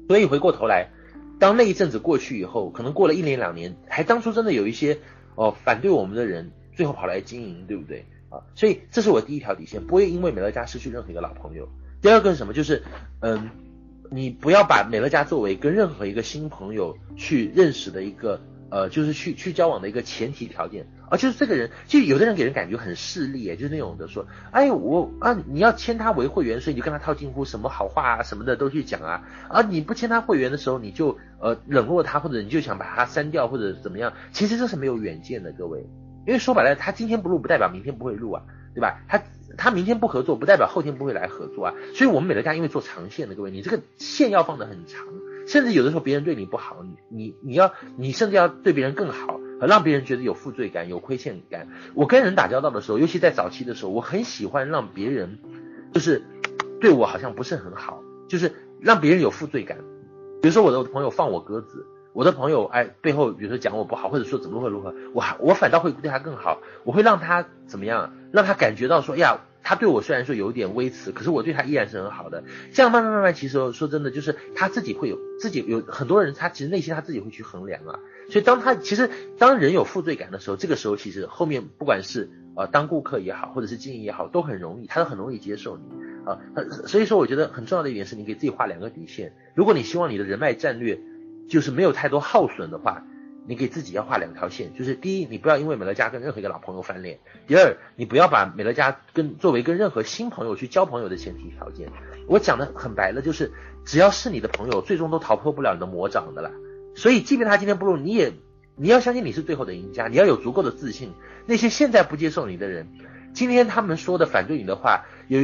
所以回过头来，当那一阵子过去以后，可能过了一年两年，还当初真的有一些哦反对我们的人，最后跑来经营，对不对？啊，所以这是我第一条底线，不会因为美乐家失去任何一个老朋友。第二个是什么？就是嗯。你不要把美乐家作为跟任何一个新朋友去认识的一个呃，就是去去交往的一个前提条件。啊，就是这个人，就有的人给人感觉很势利，就是那种的说，哎，我啊，你要签他为会员，所以你就跟他套近乎，什么好话啊什么的都去讲啊，啊，你不签他会员的时候，你就呃冷落他，或者你就想把他删掉或者怎么样，其实这是没有远见的，各位，因为说白了，他今天不录不代表明天不会录啊，对吧？他。他明天不合作，不代表后天不会来合作啊。所以，我们美乐家因为做长线的，各位，你这个线要放得很长，甚至有的时候别人对你不好，你你你要你甚至要对别人更好，让别人觉得有负罪感、有亏欠感。我跟人打交道的时候，尤其在早期的时候，我很喜欢让别人就是对我好像不是很好，就是让别人有负罪感。比如说我的朋友放我鸽子，我的朋友哎背后比如说讲我不好，或者说怎么会如何，我我反倒会对他更好，我会让他怎么样？让他感觉到说，呀，他对我虽然说有点微词，可是我对他依然是很好的。这样慢慢慢慢，其实说真的，就是他自己会有自己有很多人，他其实内心他自己会去衡量啊。所以当他其实当人有负罪感的时候，这个时候其实后面不管是呃当顾客也好，或者是经营也好，都很容易，他都很容易接受你啊。所以说，我觉得很重要的一点是你给自己画两个底线。如果你希望你的人脉战略就是没有太多耗损的话。你给自己要画两条线，就是第一，你不要因为美乐家跟任何一个老朋友翻脸；第二，你不要把美乐家跟作为跟任何新朋友去交朋友的前提条件。我讲的很白了，就是只要是你的朋友，最终都逃脱不了你的魔掌的啦。所以，即便他今天不如，你也你要相信你是最后的赢家，你要有足够的自信。那些现在不接受你的人，今天他们说的反对你的话，有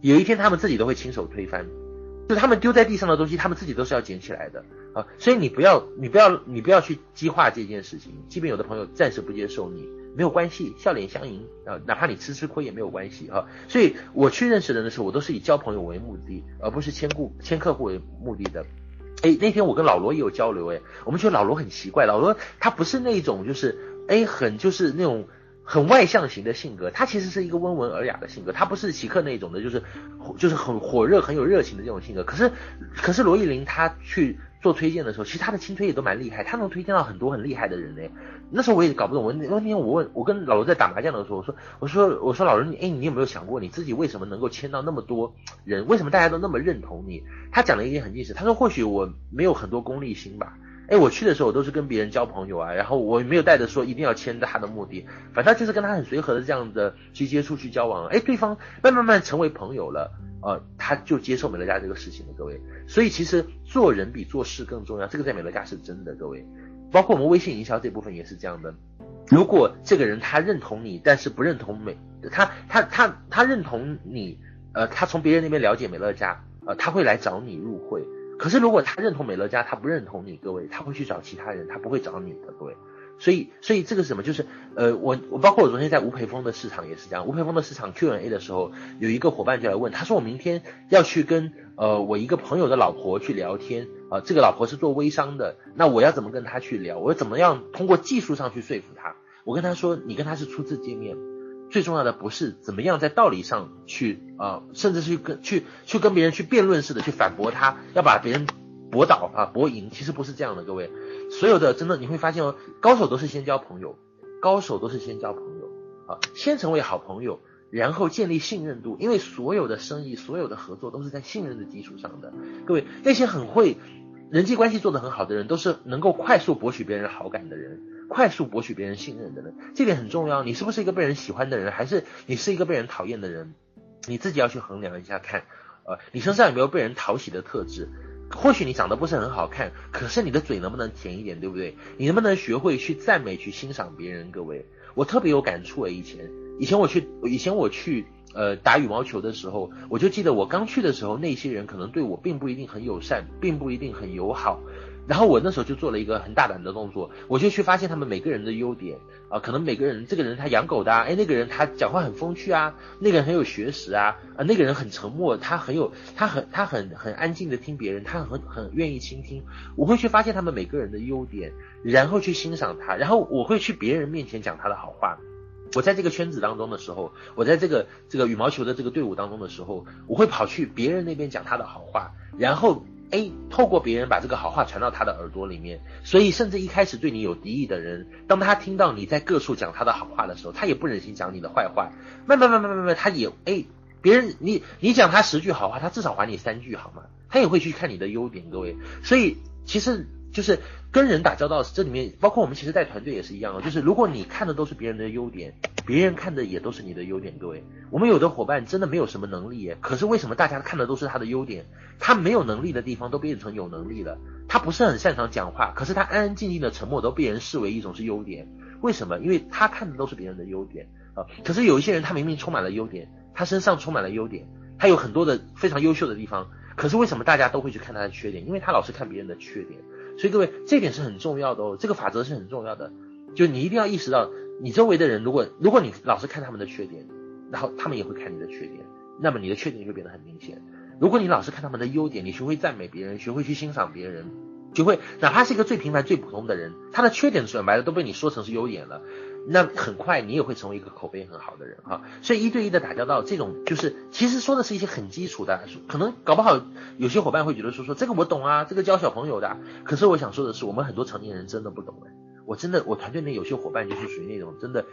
有一天他们自己都会亲手推翻。就他们丢在地上的东西，他们自己都是要捡起来的啊！所以你不要，你不要，你不要去激化这件事情。即便有的朋友暂时不接受你，没有关系，笑脸相迎啊！哪怕你吃吃亏也没有关系啊！所以我去认识人的时候，我都是以交朋友为目的，而不是签顾签客户为目的的。哎，那天我跟老罗也有交流，哎，我们觉得老罗很奇怪，老罗他不是那种就是哎很就是那种。很外向型的性格，他其实是一个温文尔雅的性格，他不是奇克那种的，就是就是很火热、很有热情的这种性格。可是，可是罗艺林他去做推荐的时候，其实他的亲推也都蛮厉害，他能推荐到很多很厉害的人呢。那时候我也搞不懂，我那天我问我跟老罗在打麻将的时候，我说我说我说老罗，哎，你有没有想过你自己为什么能够签到那么多人？为什么大家都那么认同你？他讲了一件很真实，他说或许我没有很多功利心吧。哎，我去的时候我都是跟别人交朋友啊，然后我没有带着说一定要签他的目的，反正就是跟他很随和的这样的去接触去交往。哎，对方慢慢慢成为朋友了，呃，他就接受美乐家这个事情了，各位。所以其实做人比做事更重要，这个在美乐家是真的，各位。包括我们微信营销这部分也是这样的。如果这个人他认同你，但是不认同美，他他他他认同你，呃，他从别人那边了解美乐家，呃，他会来找你入会。可是，如果他认同美乐家，他不认同你，各位，他会去找其他人，他不会找你的，各位。所以，所以这个是什么？就是，呃，我我包括我昨天在吴培峰的市场也是这样。吴培峰的市场 Q&A 的时候，有一个伙伴就来问，他说我明天要去跟呃我一个朋友的老婆去聊天，啊、这个老婆是做微商的，那我要怎么跟他去聊？我要怎么样通过技术上去说服他？我跟他说，你跟他是初次见面。最重要的不是怎么样在道理上去啊、甚至是跟去去跟别人去辩论似的去反驳他，要把别人驳倒啊驳赢，其实不是这样的，各位。所有的真的你会发现哦，高手都是先交朋友，高手都是先交朋友啊，先成为好朋友，然后建立信任度，因为所有的生意、所有的合作都是在信任的基础上的。各位，那些很会人际关系做得很好的人，都是能够快速博取别人好感的人。快速博取别人信任的人，这点很重要。你是不是一个被人喜欢的人，还是你是一个被人讨厌的人？你自己要去衡量一下看，呃，你身上有没有被人讨喜的特质？或许你长得不是很好看，可是你的嘴能不能甜一点，对不对？你能不能学会去赞美、去欣赏别人？各位，我特别有感触诶，以前以前我去，以前我去呃打羽毛球的时候，我就记得我刚去的时候，那些人可能对我并不一定很友善，并不一定很友好。然后我那时候就做了一个很大胆的动作，我就去发现他们每个人的优点啊，可能每个人这个人他养狗的啊，哎，那个人他讲话很风趣啊，那个人很有学识啊，啊，那个人很沉默，他很有他很他很很安静的听别人，他很很愿意倾听。我会去发现他们每个人的优点，然后去欣赏他，然后我会去别人面前讲他的好话。我在这个圈子当中的时候，我在这个这个羽毛球的这个队伍当中的时候，我会跑去别人那边讲他的好话，然后。哎，透过别人把这个好话传到他的耳朵里面，所以甚至一开始对你有敌意的人，当他听到你在各处讲他的好话的时候，他也不忍心讲你的坏话。慢慢慢慢慢慢，他也哎，别人你你讲他十句好话，他至少还你三句好吗？他也会去看你的优点，各位。所以其实就是跟人打交道，这里面包括我们其实带团队也是一样的，就是如果你看的都是别人的优点。别人看的也都是你的优点，各位。我们有的伙伴真的没有什么能力，可是为什么大家看的都是他的优点？他没有能力的地方都变成有能力了。他不是很擅长讲话，可是他安安静静的沉默都被人视为一种是优点。为什么？因为他看的都是别人的优点啊。可是有一些人，他明明充满了优点，他身上充满了优点，他有很多的非常优秀的地方，可是为什么大家都会去看他的缺点？因为他老是看别人的缺点。所以各位，这点是很重要的哦，这个法则是很重要的，就你一定要意识到。你周围的人，如果如果你老是看他们的缺点，然后他们也会看你的缺点，那么你的缺点就变得很明显。如果你老是看他们的优点，你学会赞美别人，学会去欣赏别人，学会哪怕是一个最平凡、最普通的人，他的缺点说白的都被你说成是优点了，那很快你也会成为一个口碑很好的人哈。所以一对一的打交道，这种就是其实说的是一些很基础的，可能搞不好有些伙伴会觉得说说这个我懂啊，这个教小朋友的。可是我想说的是，我们很多成年人真的不懂哎。我真的，我团队内有些伙伴就是属于那种真的，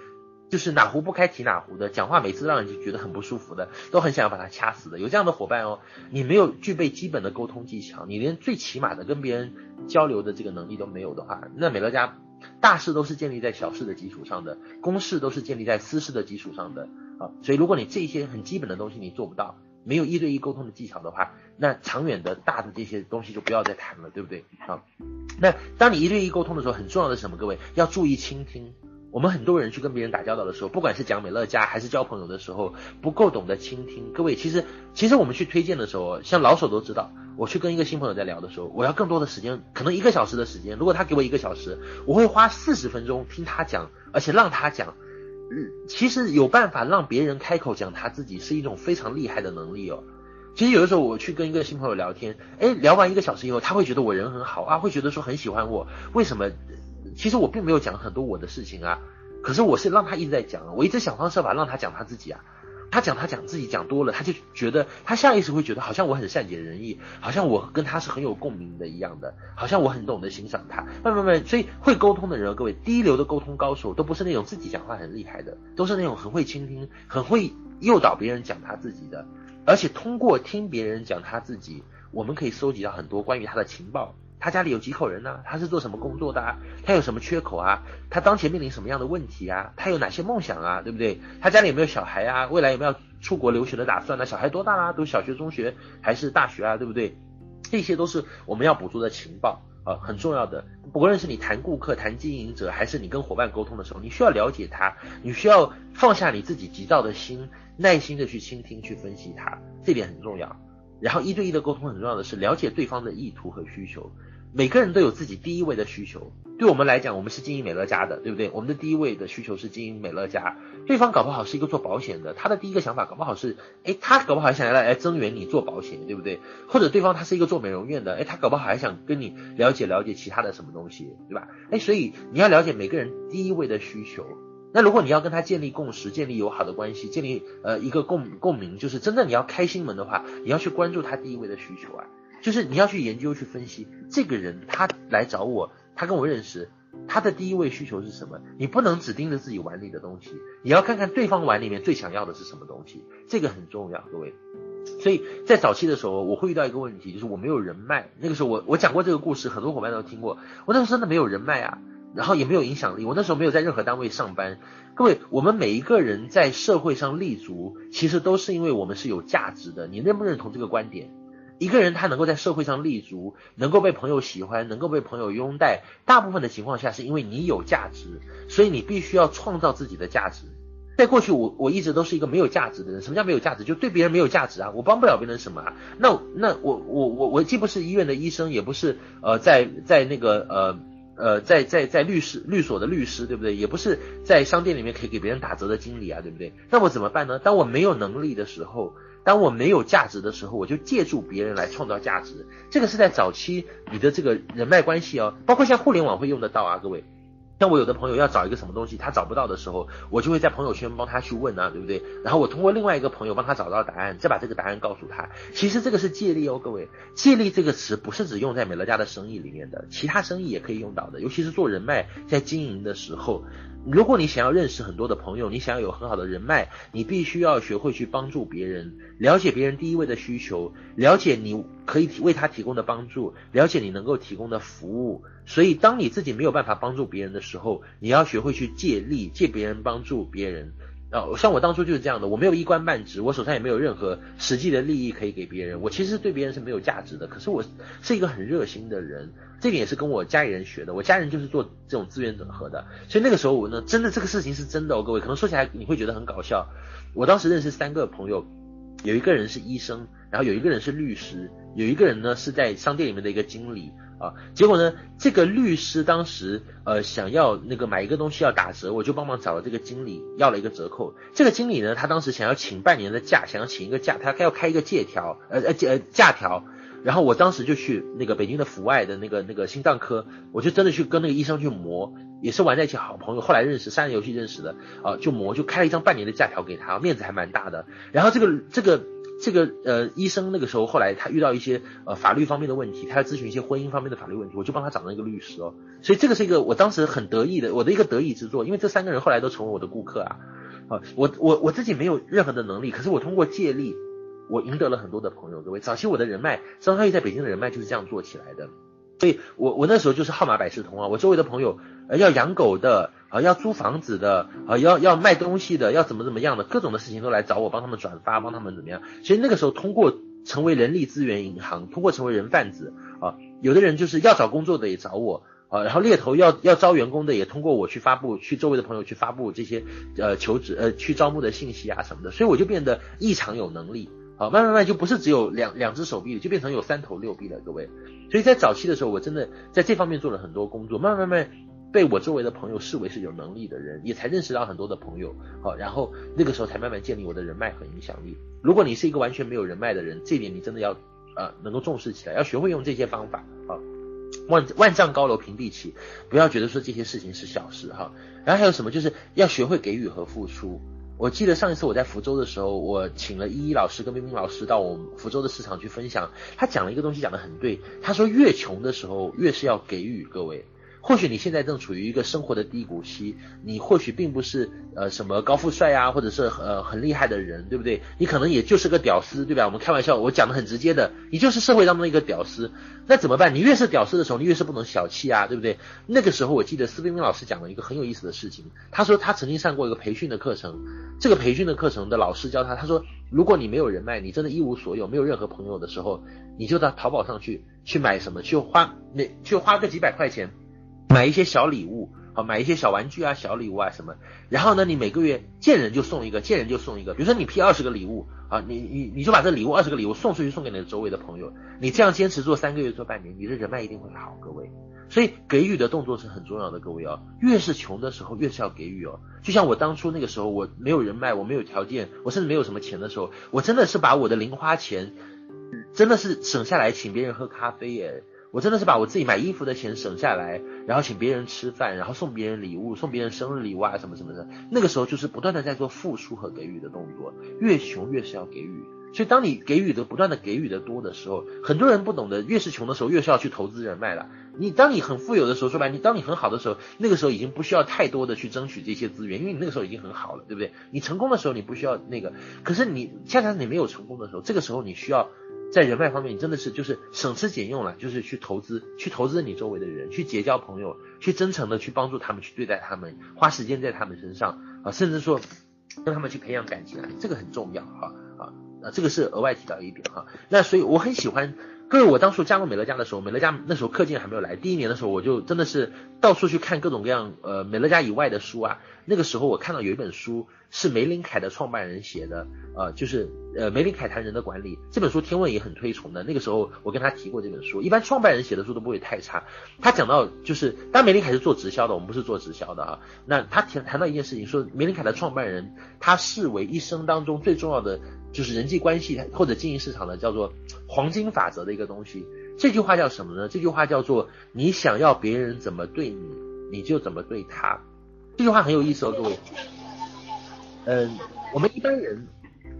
就是哪壶不开提哪壶的，讲话每次让人就觉得很不舒服的，都很想要把他掐死的。有这样的伙伴哦，你没有具备基本的沟通技巧，你连最起码的跟别人交流的这个能力都没有的话，那美乐家大事都是建立在小事的基础上的，公事都是建立在私事的基础上的啊。所以如果你这些很基本的东西你做不到，没有一对一沟通的技巧的话，那长远的大的这些东西就不要再谈了，对不对？啊。那当你一对一沟通的时候，很重要的是什么？各位要注意倾听。我们很多人去跟别人打交道的时候，不管是讲美乐家还是交朋友的时候，不够懂得倾听。各位，其实其实我们去推荐的时候，像老手都知道，我去跟一个新朋友在聊的时候，我要更多的时间，可能一个小时的时间。如果他给我一个小时，我会花四十分钟听他讲，而且让他讲。嗯，其实有办法让别人开口讲他自己，是一种非常厉害的能力哦。其实有的时候我去跟一个新朋友聊天，哎，聊完一个小时以后，他会觉得我人很好啊，会觉得说很喜欢我。为什么？其实我并没有讲很多我的事情啊，可是我是让他一直在讲啊，我一直想方设法让他讲他自己啊。他讲他讲自己讲多了，他就觉得他下意识会觉得好像我很善解人意，好像我跟他是很有共鸣的一样的，好像我很懂得欣赏他。慢慢慢，所以会沟通的人，各位第一流的沟通高手都不是那种自己讲话很厉害的，都是那种很会倾听、很会诱导别人讲他自己的。而且通过听别人讲他自己，我们可以收集到很多关于他的情报。他家里有几口人呢、他是做什么工作的啊？他有什么缺口啊？他当前面临什么样的问题啊？他有哪些梦想啊？对不对？他家里有没有小孩啊？未来有没有出国留学的打算呢、小孩多大啦、啊？都小学、中学还是大学啊？对不对？这些都是我们要捕捉的情报啊，很重要的。不论是你谈顾客、谈经营者，还是你跟伙伴沟通的时候，你需要了解他，你需要放下你自己急躁的心。耐心的去倾听，去分析他，这点很重要。然后一对一的沟通很重要的是了解对方的意图和需求。每个人都有自己第一位的需求。对我们来讲，我们是经营美乐家的，对不对？我们的第一位的需求是经营美乐家。对方搞不好是一个做保险的，他的第一个想法搞不好是，诶，他搞不好还想要来来增援你做保险，对不对？或者对方他是一个做美容院的，诶，他搞不好还想跟你了解了解其他的什么东西，对吧？诶，所以你要了解每个人第一位的需求。那如果你要跟他建立共识，建立友好的关系，建立呃一个共共鸣，就是真正你要开心门的话，你要去关注他第一位的需求啊，就是你要去研究去分析这个人他来找我，他跟我认识，他的第一位需求是什么？你不能只盯着自己碗里的东西，你要看看对方碗里面最想要的是什么东西，这个很重要，各位。所以在早期的时候，我会遇到一个问题，就是我没有人脉。那个时候我我讲过这个故事，很多伙伴都听过，我那时候真的没有人脉啊。然后也没有影响力，我那时候没有在任何单位上班。各位，我们每一个人在社会上立足，其实都是因为我们是有价值的。你认不认同这个观点？一个人他能够在社会上立足，能够被朋友喜欢，能够被朋友拥戴，大部分的情况下是因为你有价值，所以你必须要创造自己的价值。在过去我我一直都是一个没有价值的人。什么叫没有价值？就对别人没有价值啊！我帮不了别人什么啊？那那我我我我既不是医院的医生，也不是呃在在那个呃呃在在在律师律所的律师，对不对？也不是在商店里面可以给别人打折的经理啊，对不对？那我怎么办呢？当我没有能力的时候，当我没有价值的时候，我就借助别人来创造价值。这个是在早期你的这个人脉关系哦，包括像互联网会用得到啊，各位。像我有的朋友要找一个什么东西，他找不到的时候，我就会在朋友圈帮他去问啊，对不对？然后我通过另外一个朋友帮他找到答案，再把这个答案告诉他。其实这个是借力哦，各位，借力这个词不是只用在美乐家的生意里面的，其他生意也可以用到的，尤其是做人脉在经营的时候。如果你想要认识很多的朋友，你想要有很好的人脉，你必须要学会去帮助别人，了解别人第一位的需求，了解你可以为他提供的帮助，了解你能够提供的服务。所以，当你自己没有办法帮助别人的时候，你要学会去借力，借别人帮助别人。啊，像我当初就是这样的，我没有一官半职，我手上也没有任何实际的利益可以给别人，我其实对别人是没有价值的。可是我是一个很热心的人，这点也是跟我家里人学的。我家人就是做这种资源整合的，所以那个时候我呢，真的这个事情是真的哦，各位可能说起来你会觉得很搞笑。我当时认识三个朋友，有一个人是医生，然后有一个人是律师，有一个人呢是在商店里面的一个经理。啊，结果呢，这个律师当时呃想要那个买一个东西要打折，我就帮忙找了这个经理要了一个折扣。这个经理呢，他当时想要请半年的假，想要请一个假，他要开一个借条，呃呃呃假条。然后我当时就去那个北京的阜外的那个那个心脏科，我就真的去跟那个医生去磨，也是玩在一起好朋友，后来认识三人游戏认识的啊，就磨就开了一张半年的假条给他，面子还蛮大的。然后这个这个。这个呃，医生那个时候后来他遇到一些呃法律方面的问题，他要咨询一些婚姻方面的法律问题，我就帮他找了一个律师哦。所以这个是一个我当时很得意的，我的一个得意之作，因为这三个人后来都成为我的顾客啊。啊，我我我自己没有任何的能力，可是我通过借力，我赢得了很多的朋友。各位，早期我的人脉，张超毅在北京的人脉就是这样做起来的。所以我我那时候就是号码百事通啊，我周围的朋友呃要养狗的。啊，要租房子的，啊，要要卖东西的，要怎么怎么样的，各种的事情都来找我，帮他们转发，帮他们怎么样？所以那个时候，通过成为人力资源银行，通过成为人贩子，啊，有的人就是要找工作的也找我，啊，然后猎头要要招员工的也通过我去发布，去周围的朋友去发布这些呃求职呃去招募的信息啊什么的，所以我就变得异常有能力，啊，慢慢慢就不是只有两两只手臂，就变成有三头六臂了，各位。所以在早期的时候，我真的在这方面做了很多工作，慢慢慢。被我周围的朋友视为是有能力的人，也才认识到很多的朋友，好，然后那个时候才慢慢建立我的人脉和影响力。如果你是一个完全没有人脉的人，这点你真的要呃能够重视起来，要学会用这些方法啊。万万丈高楼平地起，不要觉得说这些事情是小事哈。然后还有什么，就是要学会给予和付出。我记得上一次我在福州的时候，我请了依依老师跟冰冰老师到我们福州的市场去分享，他讲了一个东西讲得很对，他说越穷的时候越是要给予，各位。或许你现在正处于一个生活的低谷期，你或许并不是呃什么高富帅啊，或者是呃很厉害的人，对不对？你可能也就是个屌丝，对吧？我们开玩笑，我讲的很直接的，你就是社会当中的一个屌丝。那怎么办？你越是屌丝的时候，你越是不能小气啊，对不对？那个时候我记得斯冰冰老师讲了一个很有意思的事情，他说他曾经上过一个培训的课程，这个培训的课程的老师教他，他说如果你没有人脉，你真的一无所有，没有任何朋友的时候，你就到淘宝上去去买什么，去花那去花个几百块钱。买一些小礼物，好，买一些小玩具啊、小礼物啊什么，然后呢，你每个月见人就送一个，见人就送一个。比如说你批二十个礼物，啊，你你你就把这礼物二十个礼物送出去，送给你的周围的朋友。你这样坚持做三个月、做半年，你的人脉一定会好，各位。所以给予的动作是很重要的，各位哦。越是穷的时候，越是要给予哦。就像我当初那个时候，我没有人脉，我没有条件，我甚至没有什么钱的时候，我真的是把我的零花钱，真的是省下来请别人喝咖啡耶。我真的是把我自己买衣服的钱省下来，然后请别人吃饭，然后送别人礼物，送别人生日礼物啊什么什么的。那个时候就是不断的在做付出和给予的动作。越穷越是要给予，所以当你给予的不断的给予的多的时候，很多人不懂得，越是穷的时候越是要去投资人脉了。你当你很富有的时候，说白，你当你很好的时候，那个时候已经不需要太多的去争取这些资源，因为你那个时候已经很好了，对不对？你成功的时候你不需要那个，可是你恰恰你没有成功的时候，这个时候你需要。在人脉方面，你真的是就是省吃俭用了，就是去投资，去投资你周围的人，去结交朋友，去真诚的去帮助他们，去对待他们，花时间在他们身上啊，甚至说跟他们去培养感情啊，这个很重要哈啊啊，这个是额外提到一点哈。那所以我很喜欢，各位，我当初加入美乐家的时候，美乐家那时候课件还没有来，第一年的时候我就真的是到处去看各种各样呃美乐家以外的书啊，那个时候我看到有一本书是玫琳凯的创办人写的，呃，就是呃玫琳凯谈人的管理这本书，天问也很推崇的。那个时候我跟他提过这本书，一般创办人写的书都不会太差。他讲到就是，当玫琳凯是做直销的，我们不是做直销的啊。那他谈谈到一件事情，说玫琳凯的创办人他视为一生当中最重要的就是人际关系或者经营市场的叫做黄金法则的一个东西。这句话叫什么呢？这句话叫做你想要别人怎么对你，你就怎么对他。这句话很有意思哦，各位。嗯，我们一般人，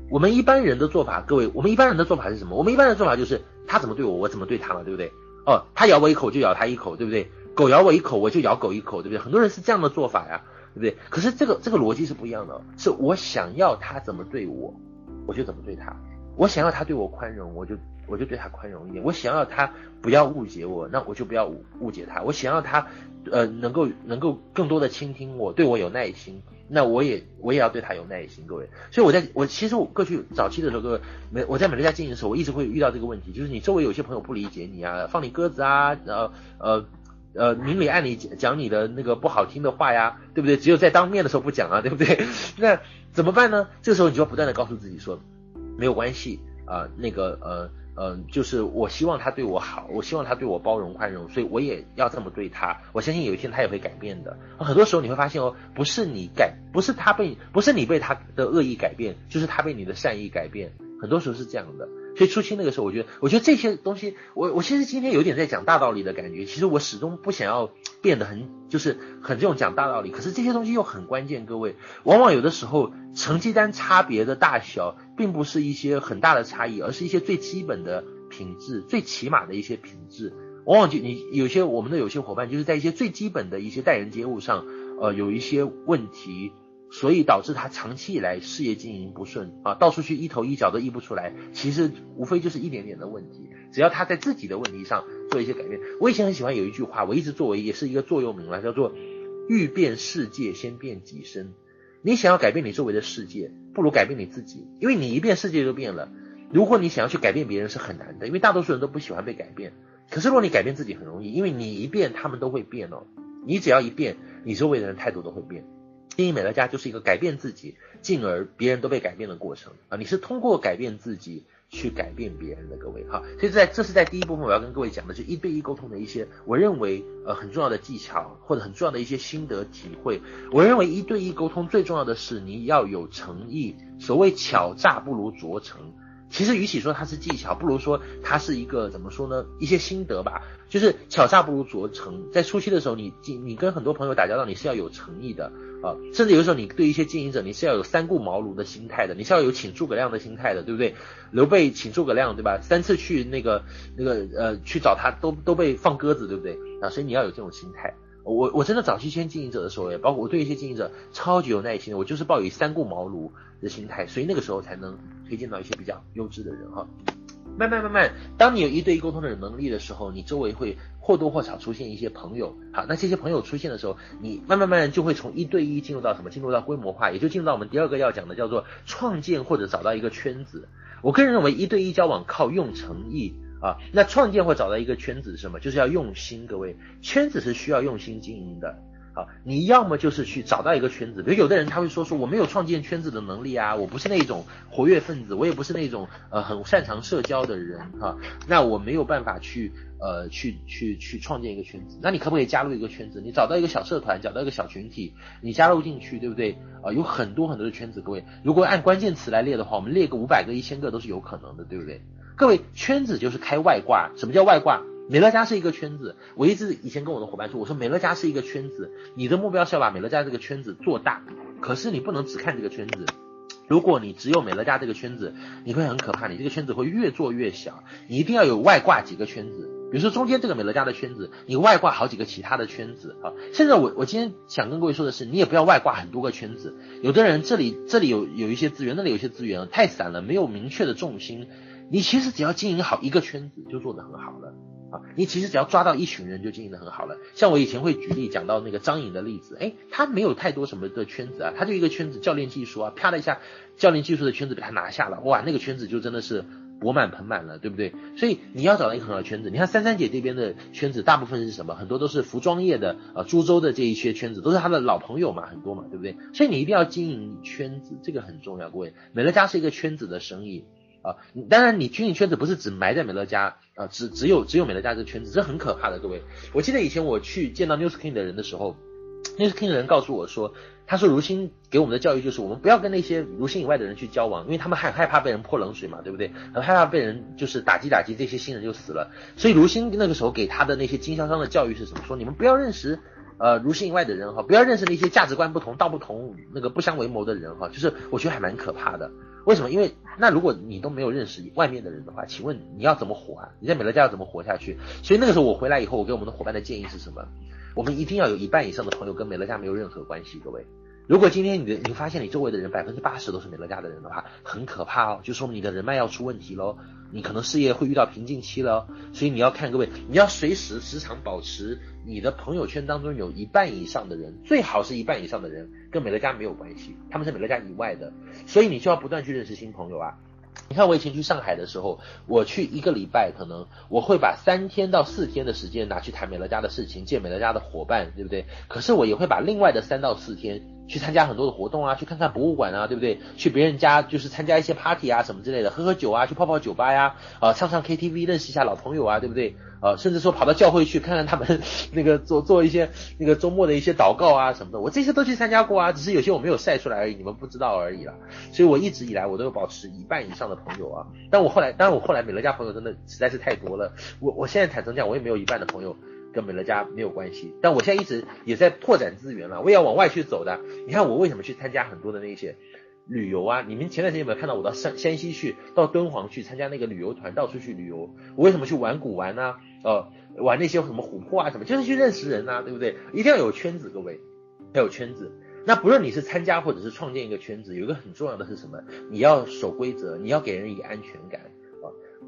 我们一般人的做法，各位，我们一般人的做法是什么？我们一般的做法就是他怎么对我，我怎么对他嘛，对不对？哦，他咬我一口就咬他一口，对不对？狗咬我一口我就咬狗一口，对不对？很多人是这样的做法呀，对不对？可是这个这个逻辑是不一样的，是我想要他怎么对我，我就怎么对他。我想要他对我宽容，我就我就对他宽容一点。我想要他不要误解我，那我就不要误误解他。我想要他，呃，能够能够更多的倾听我，对我有耐心，那我也我也要对他有耐心。各位，所以我在我其实我过去早期的时候，各位美我在美乐家经营的时候，我一直会遇到这个问题，就是你周围有些朋友不理解你啊，放你鸽子啊，然后呃呃明里暗里讲你的那个不好听的话呀，对不对？只有在当面的时候不讲啊，对不对？那怎么办呢？这个时候你就要不断的告诉自己说。没有关系啊、那个呃嗯，就是我希望他对我好，我希望他对我包容宽容，所以我也要这么对他。我相信有一天他也会改变的。很多时候你会发现哦，不是你改，不是他被，不是你被他的恶意改变，就是他被你的善意改变。很多时候是这样的。所以初期那个时候，我觉得，我觉得这些东西，我我其实今天有点在讲大道理的感觉。其实我始终不想要变得很，就是很这种讲大道理。可是这些东西又很关键，各位，往往有的时候成绩单差别的大小，并不是一些很大的差异，而是一些最基本的品质，最起码的一些品质。往往就你有些我们的有些伙伴，就是在一些最基本的一些待人接物上，呃，有一些问题。所以导致他长期以来事业经营不顺啊，到处去一头一脚都溢不出来。其实无非就是一点点的问题，只要他在自己的问题上做一些改变。我以前很喜欢有一句话，我一直作为也是一个座右铭了，叫做“欲变世界，先变己身”。你想要改变你周围的世界，不如改变你自己，因为你一变，世界就变了。如果你想要去改变别人是很难的，因为大多数人都不喜欢被改变。可是如果你改变自己很容易，因为你一变，他们都会变哦。你只要一变，你周围的人态度都会变。经营美乐家就是一个改变自己，进而别人都被改变的过程啊！你是通过改变自己去改变别人的，各位哈。所以在这是在第一部分我要跟各位讲的，就一对一沟通的一些我认为呃很重要的技巧或者很重要的一些心得体会。我认为一对一沟通最重要的是你要有诚意，所谓巧诈不如拙诚。其实与其说它是技巧，不如说它是一个怎么说呢？一些心得吧。就是巧诈不如拙诚。在初期的时候，你你跟很多朋友打交道，你是要有诚意的啊。甚至有时候，你对一些经营者，你是要有三顾茅庐的心态的，你是要有请诸葛亮的心态的，对不对？刘备请诸葛亮，对吧？三次去那个那个呃去找他，都都被放鸽子，对不对？啊，所以你要有这种心态。我我真的早期签经营者的时候，也包括我对一些经营者超级有耐心的，我就是抱以三顾茅庐的心态，所以那个时候才能推荐到一些比较优质的人哈。慢慢慢慢，当你有一对一沟通的能力的时候，你周围会或多或少出现一些朋友。好，那这些朋友出现的时候，你慢慢慢慢就会从一对一进入到什么？进入到规模化，也就进入到我们第二个要讲的叫做创建或者找到一个圈子。我个人认为，一对一交往靠用诚意。啊，那创建或找到一个圈子是什么？就是要用心，各位，圈子是需要用心经营的。好，你要么就是去找到一个圈子，比如有的人他会说说我没有创建圈子的能力啊，我不是那种活跃分子，我也不是那种呃很擅长社交的人哈，那我没有办法去呃去去去创建一个圈子。那你可不可以加入一个圈子？你找到一个小社团，找到一个小群体，你加入进去，对不对？啊，有很多很多的圈子，各位，如果按关键词来列的话，我们列个五百个、一千个都是有可能的，对不对？各位，圈子就是开外挂。什么叫外挂？美乐家是一个圈子。我一直以前跟我的伙伴说，我说美乐家是一个圈子，你的目标是要把美乐家这个圈子做大。可是你不能只看这个圈子。如果你只有美乐家这个圈子，你会很可怕，你这个圈子会越做越小。你一定要有外挂几个圈子，比如说中间这个美乐家的圈子，你外挂好几个其他的圈子啊。现在我我今天想跟各位说的是，你也不要外挂很多个圈子。有的人这里这里有有一些资源，那里有一些资源太散了，没有明确的重心。你其实只要经营好一个圈子，就做得很好了啊！你其实只要抓到一群人，就经营得很好了。像我以前会举例讲到那个张颖的例子，诶，他没有太多什么的圈子啊，他就一个圈子教练技术啊，啪的一下，教练技术的圈子被他拿下了，哇，那个圈子就真的是。钵满盆满了，对不对？所以你要找到一个很好的圈子。你看珊珊姐这边的圈子，大部分是什么？很多都是服装业的，呃，株洲的这一些圈子都是她的老朋友嘛，很多嘛，对不对？所以你一定要经营圈子，这个很重要，各位。美乐家是一个圈子的生意啊，当然你经营圈子不是只埋在美乐家啊，只只有只有美乐家这个圈子，这很可怕的，各位。我记得以前我去见到 New Skin 的人的时候。New Skin 的人告诉我说，他说如新给我们的教育就是，我们不要跟那些如新以外的人去交往，因为他们害害怕被人泼冷水嘛，对不对？很害怕被人就是打击打击，这些新人就死了。所以如新那个时候给他的那些经销商的教育是什么？说你们不要认识呃如新以外的人哈，不要认识那些价值观不同、道不同、那个不相为谋的人哈。就是我觉得还蛮可怕的。为什么？因为那如果你都没有认识外面的人的话，请问你要怎么活啊？你在美乐家要怎么活下去？所以那个时候我回来以后，我给我们的伙伴的建议是什么？我们一定要有一半以上的朋友跟美乐家没有任何关系，各位。如果今天你的你发现你周围的人百分之八十都是美乐家的人的话，很可怕哦，就说明你的人脉要出问题喽，你可能事业会遇到瓶颈期了。所以你要看各位，你要随时时常保持你的朋友圈当中有一半以上的人，最好是一半以上的人跟美乐家没有关系，他们是美乐家以外的，所以你就要不断去认识新朋友啊。你看我以前去上海的时候，我去一个礼拜，可能我会把三天到四天的时间拿去谈美乐家的事情，见美乐家的伙伴，对不对？可是我也会把另外的三到四天去参加很多的活动啊，去看看博物馆啊，对不对？去别人家就是参加一些 party 啊什么之类的，喝喝酒啊，去泡泡酒吧呀，啊，唱唱 KTV，认识一下老朋友啊，对不对？呃，甚至说跑到教会去看看他们 那个做做一些那个周末的一些祷告啊什么的，我这些都去参加过啊，只是有些我没有晒出来而已，你们不知道而已啦。所以我一直以来我都有保持一半以上的朋友啊，但我后来，当然我后来美乐家朋友真的实在是太多了，我我现在坦诚讲，我也没有一半的朋友跟美乐家没有关系，但我现在一直也在拓展资源了，我也要往外去走的。你看我为什么去参加很多的那些。旅游啊，你们前段时间有没有看到我到山山西去，到敦煌去参加那个旅游团，到处去旅游。我为什么去玩古玩呢？呃，玩那些什么琥珀啊什么，就是去认识人啊，对不对？一定要有圈子，各位，要有圈子。那不论你是参加或者是创建一个圈子，有一个很重要的是什么？你要守规则，你要给人以安全感。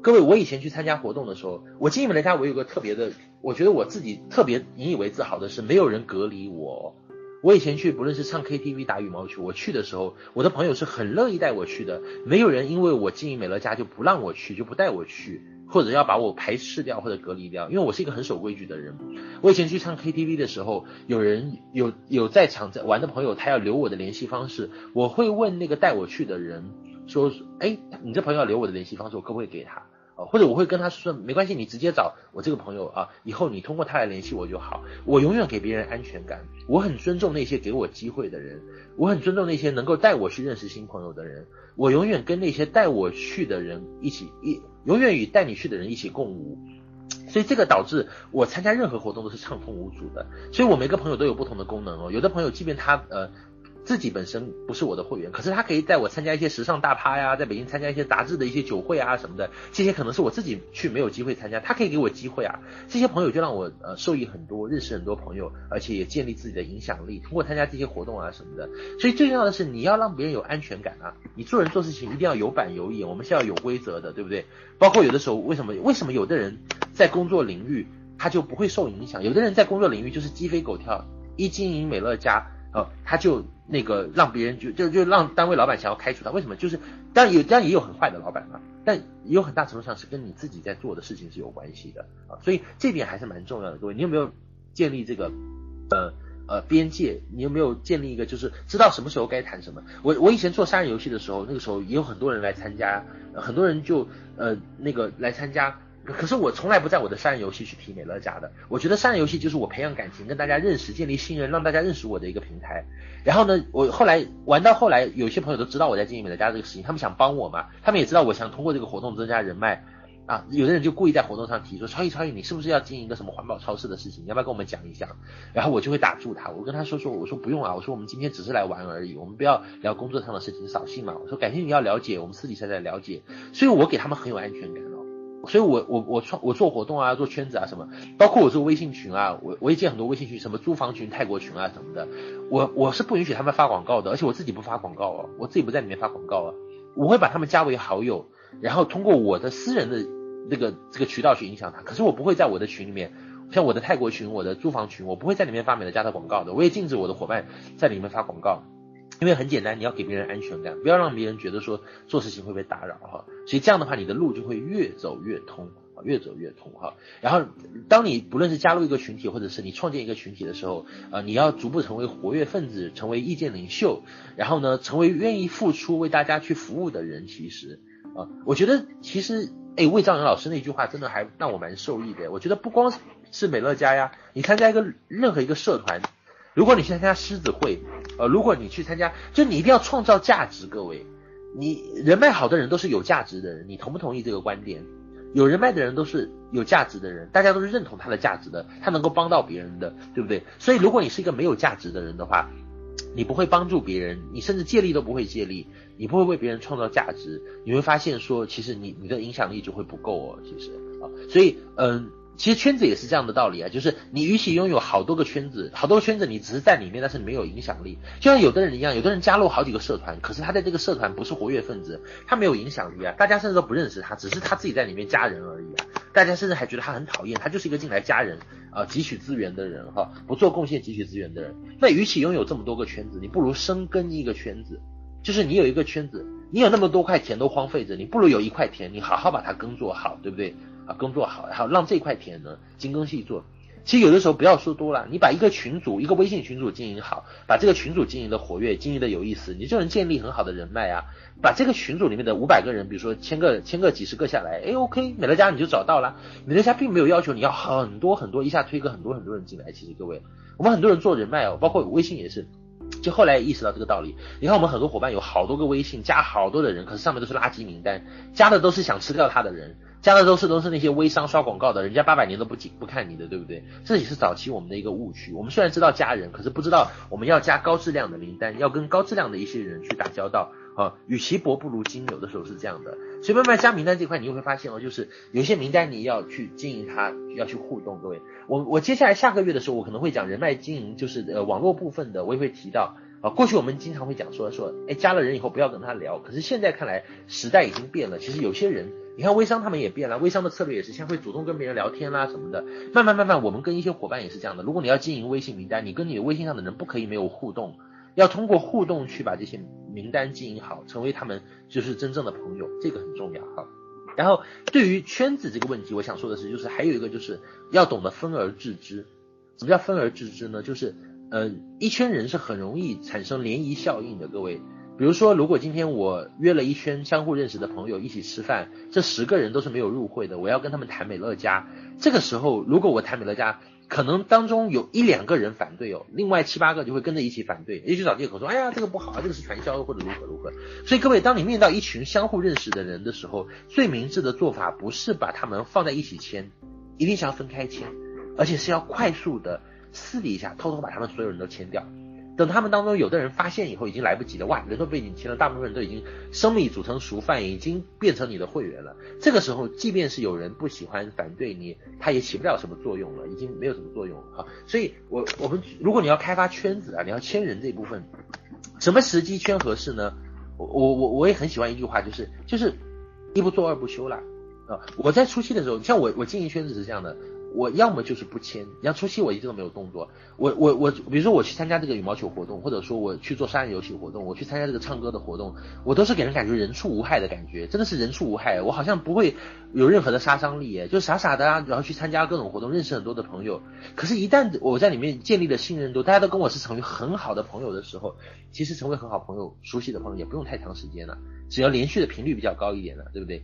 各位，我以前去参加活动的时候，我经营美乐家，我有个特别的，我觉得我自己特别引以为自豪的是，没有人隔离我。我以前去，不论是唱 KTV、打羽毛球，我去的时候，我的朋友是很乐意带我去的，没有人因为我经营美乐家就不让我去，就不带我去，或者要把我排斥掉或者隔离掉，因为我是一个很守规矩的人。我以前去唱 KTV 的时候，有人有有在场在玩的朋友，他要留我的联系方式，我会问那个带我去的人说，哎，你这朋友要留我的联系方式，我可不可以给他？或者我会跟他说，没关系，你直接找我这个朋友啊，以后你通过他来联系我就好。我永远给别人安全感，我很尊重那些给我机会的人，我很尊重那些能够带我去认识新朋友的人。我永远跟那些带我去的人一起一，永远与带你去的人一起共舞。所以这个导致我参加任何活动都是畅通无阻的。所以我每个朋友都有不同的功能哦，有的朋友即便他呃。自己本身不是我的会员，可是他可以带我参加一些时尚大趴呀，在北京参加一些杂志的一些酒会啊什么的，这些可能是我自己去没有机会参加，他可以给我机会啊。这些朋友就让我呃受益很多，认识很多朋友，而且也建立自己的影响力。通过参加这些活动啊什么的，所以最重要的是你要让别人有安全感啊。你做人做事情一定要有板有眼，我们是要有规则的，对不对？包括有的时候为什么为什么有的人在工作领域他就不会受影响，有的人在工作领域就是鸡飞狗跳，一经营美乐家。呃，他就那个让别人就就就让单位老板想要开除他，为什么？就是当然有当然也有很坏的老板嘛，但也有很大程度上是跟你自己在做的事情是有关系的啊，所以这点还是蛮重要的。各位，你有没有建立这个呃呃边界？你有没有建立一个就是知道什么时候该谈什么？我我以前做杀人游戏的时候，那个时候也有很多人来参加，很多人就呃那个来参加。可是我从来不在我的杀人游戏去提美乐家的，我觉得杀人游戏就是我培养感情、跟大家认识、建立信任、让大家认识我的一个平台。然后呢，我后来玩到后来，有些朋友都知道我在经营美乐家这个事情，他们想帮我嘛，他们也知道我想通过这个活动增加人脉啊。有的人就故意在活动上提说：“超毅，超毅，你是不是要经营一个什么环保超市的事情？你要不要跟我们讲一讲？”然后我就会打住他，我跟他说说：“我说不用啊，我说我们今天只是来玩而已，我们不要聊工作上的事情，扫兴嘛。我说感谢你要了解，我们私底下再了解。”所以我给他们很有安全感。所以我，我我创我做活动啊，做圈子啊什么，包括我做微信群啊，我我也建很多微信群，什么租房群、泰国群啊什么的，我我是不允许他们发广告的，而且我自己不发广告啊，我自己不在里面发广告啊，我会把他们加为好友，然后通过我的私人的那个这个渠道去影响他，可是我不会在我的群里面，像我的泰国群、我的租房群，我不会在里面发美乐家的广告的，我也禁止我的伙伴在里面发广告。因为很简单，你要给别人安全感，不要让别人觉得说做事情会被打扰哈。所以这样的话，你的路就会越走越通，越走越通哈。然后，当你不论是加入一个群体，或者是你创建一个群体的时候，呃，你要逐步成为活跃分子，成为意见领袖，然后呢，成为愿意付出、为大家去服务的人。其实，啊，我觉得其实，哎，魏兆仁老师那句话真的还让我蛮受益的。我觉得不光是美乐家呀，你参加一个任何一个社团。如果你去参加狮子会，呃，如果你去参加，就你一定要创造价值。各位，你人脉好的人都是有价值的人，你同不同意这个观点？有人脉的人都是有价值的人，大家都是认同他的价值的，他能够帮到别人的，对不对？所以，如果你是一个没有价值的人的话，你不会帮助别人，你甚至借力都不会借力，你不会为别人创造价值，你会发现说，其实你你的影响力就会不够哦，其实啊，所以嗯。其实圈子也是这样的道理啊，就是你与其拥有好多个圈子，好多个圈子你只是在里面，但是你没有影响力。就像有的人一样，有的人加入好几个社团，可是他在这个社团不是活跃分子，他没有影响力啊，大家甚至都不认识他，只是他自己在里面加人而已啊。大家甚至还觉得他很讨厌，他就是一个进来加人啊，汲取资源的人哈，不做贡献汲取资源的人。那与其拥有这么多个圈子，你不如深耕一个圈子，就是你有一个圈子，你有那么多块田都荒废着，你不如有一块田，你好好把它耕作好，对不对？啊，工作好，然后让这块田呢精耕细作。其实有的时候不要说多了，你把一个群组，一个微信群组经营好，把这个群组经营的活跃，经营的有意思，你就能建立很好的人脉啊。把这个群组里面的五百个人，比如说签个签个几十个下来，哎，OK，美乐家你就找到了。美乐家并没有要求你要很多很多，一下推个很多很多人进来。其实各位，我们很多人做人脉哦，包括微信也是，就后来意识到这个道理。你看我们很多伙伴有好多个微信，加好多的人，可是上面都是垃圾名单，加的都是想吃掉他的人。加的都是都是那些微商刷广告的，人家八百年都不不看你的，对不对？这也是早期我们的一个误区。我们虽然知道加人，可是不知道我们要加高质量的名单，要跟高质量的一些人去打交道啊。与其薄不如金，有的时候是这样的。所以慢慢加名单这块，你又会发现哦，就是有些名单你要去经营它，要去互动。各位，我我接下来下个月的时候，我可能会讲人脉经营，就是呃网络部分的，我也会提到啊。过去我们经常会讲说说，哎，加了人以后不要跟他聊。可是现在看来，时代已经变了，其实有些人。你看微商他们也变了，微商的策略也是先会主动跟别人聊天啦什么的，慢慢慢慢，我们跟一些伙伴也是这样的。如果你要经营微信名单，你跟你的微信上的人不可以没有互动，要通过互动去把这些名单经营好，成为他们就是真正的朋友，这个很重要哈。然后对于圈子这个问题，我想说的是，就是还有一个就是要懂得分而治之。什么叫分而治之呢？就是呃，一圈人是很容易产生涟漪效应的，各位。比如说，如果今天我约了一圈相互认识的朋友一起吃饭，这十个人都是没有入会的，我要跟他们谈美乐家。这个时候，如果我谈美乐家，可能当中有一两个人反对哦，另外七八个就会跟着一起反对，也许找借口说，哎呀，这个不好啊，这个是传销或者如何如何。所以各位，当你面到一群相互认识的人的时候，最明智的做法不是把他们放在一起签，一定是要分开签，而且是要快速的私底下偷偷把他们所有人都签掉。等他们当中有的人发现以后，已经来不及了。哇，人都被你签了，大部分人都已经生米煮成熟饭，已经变成你的会员了。这个时候，即便是有人不喜欢、反对你，他也起不了什么作用了，已经没有什么作用了。好，所以我我们如果你要开发圈子啊，你要签人这一部分，什么时机圈合适呢？我我我我也很喜欢一句话，就是就是一不做二不休啦。啊。我在初期的时候，像我我经营圈子是这样的。我要么就是不签，你像初期我一直都没有动作。我我我，比如说我去参加这个羽毛球活动，或者说我去做杀人游戏活动，我去参加这个唱歌的活动，我都是给人感觉人畜无害的感觉，真的是人畜无害。我好像不会有任何的杀伤力，就傻傻的啊，然后去参加各种活动，认识很多的朋友。可是，一旦我在里面建立了信任度，大家都跟我是成为很好的朋友的时候，其实成为很好朋友、熟悉的朋友也不用太长时间了，只要连续的频率比较高一点了，对不对？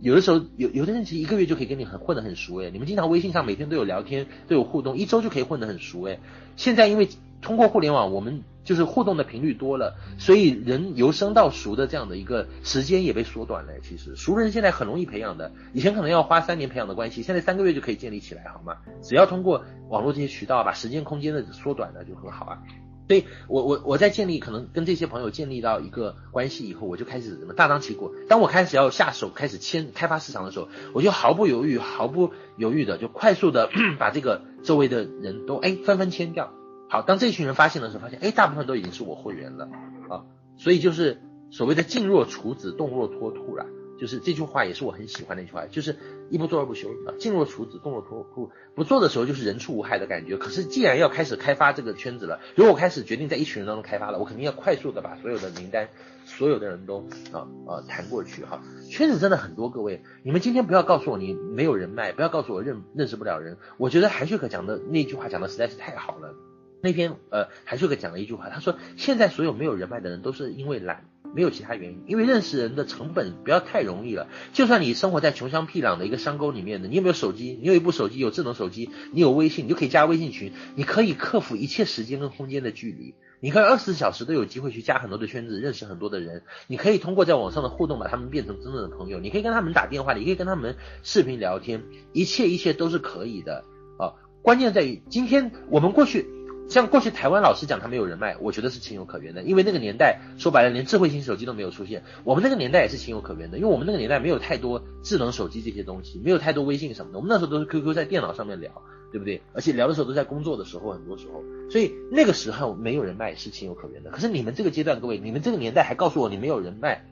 有的时候有有的人其实一个月就可以跟你很混得很熟诶，你们经常微信上每天都有聊天都有互动，一周就可以混得很熟诶。现在因为通过互联网，我们就是互动的频率多了，所以人由生到熟的这样的一个时间也被缩短了。其实熟人现在很容易培养的，以前可能要花三年培养的关系，现在三个月就可以建立起来，好吗？只要通过网络这些渠道把时间空间的缩短了就很好啊。所以我我我在建立可能跟这些朋友建立到一个关系以后，我就开始什么大张旗鼓。当我开始要下手开始签开发市场的时候，我就毫不犹豫毫不犹豫的就快速的 把这个周围的人都哎纷纷签掉。好，当这群人发现的时候，发现哎大部分都已经是我会员了啊，所以就是所谓的静若处子，动若脱兔啦。就是这句话也是我很喜欢的一句话，就是一不做二不休啊，静若处子，动若脱裤。不做的时候就是人畜无害的感觉。可是既然要开始开发这个圈子了，如果我开始决定在一群人当中开发了，我肯定要快速的把所有的名单，所有的人都啊啊谈过去哈。圈子真的很多，各位，你们今天不要告诉我你没有人脉，不要告诉我认认识不了人。我觉得韩旭可讲的那句话讲的实在是太好了。那天呃韩旭可讲了一句话，他说现在所有没有人脉的人都是因为懒。没有其他原因，因为认识人的成本不要太容易了。就算你生活在穷乡僻壤的一个山沟里面的，你有没有手机？你有一部手机，有智能手机，你有微信，你就可以加微信群，你可以克服一切时间跟空间的距离。你可以二十四小时都有机会去加很多的圈子，认识很多的人。你可以通过在网上的互动把他们变成真正的朋友。你可以跟他们打电话，你可以跟他们视频聊天，一切一切都是可以的啊！关键在于今天我们过去。像过去台湾老师讲他没有人脉，我觉得是情有可原的，因为那个年代说白了连智慧型手机都没有出现，我们那个年代也是情有可原的，因为我们那个年代没有太多智能手机这些东西，没有太多微信什么的，我们那时候都是 QQ 在电脑上面聊，对不对？而且聊的时候都在工作的时候，很多时候，所以那个时候没有人脉是情有可原的。可是你们这个阶段，各位，你们这个年代还告诉我你没有人脉，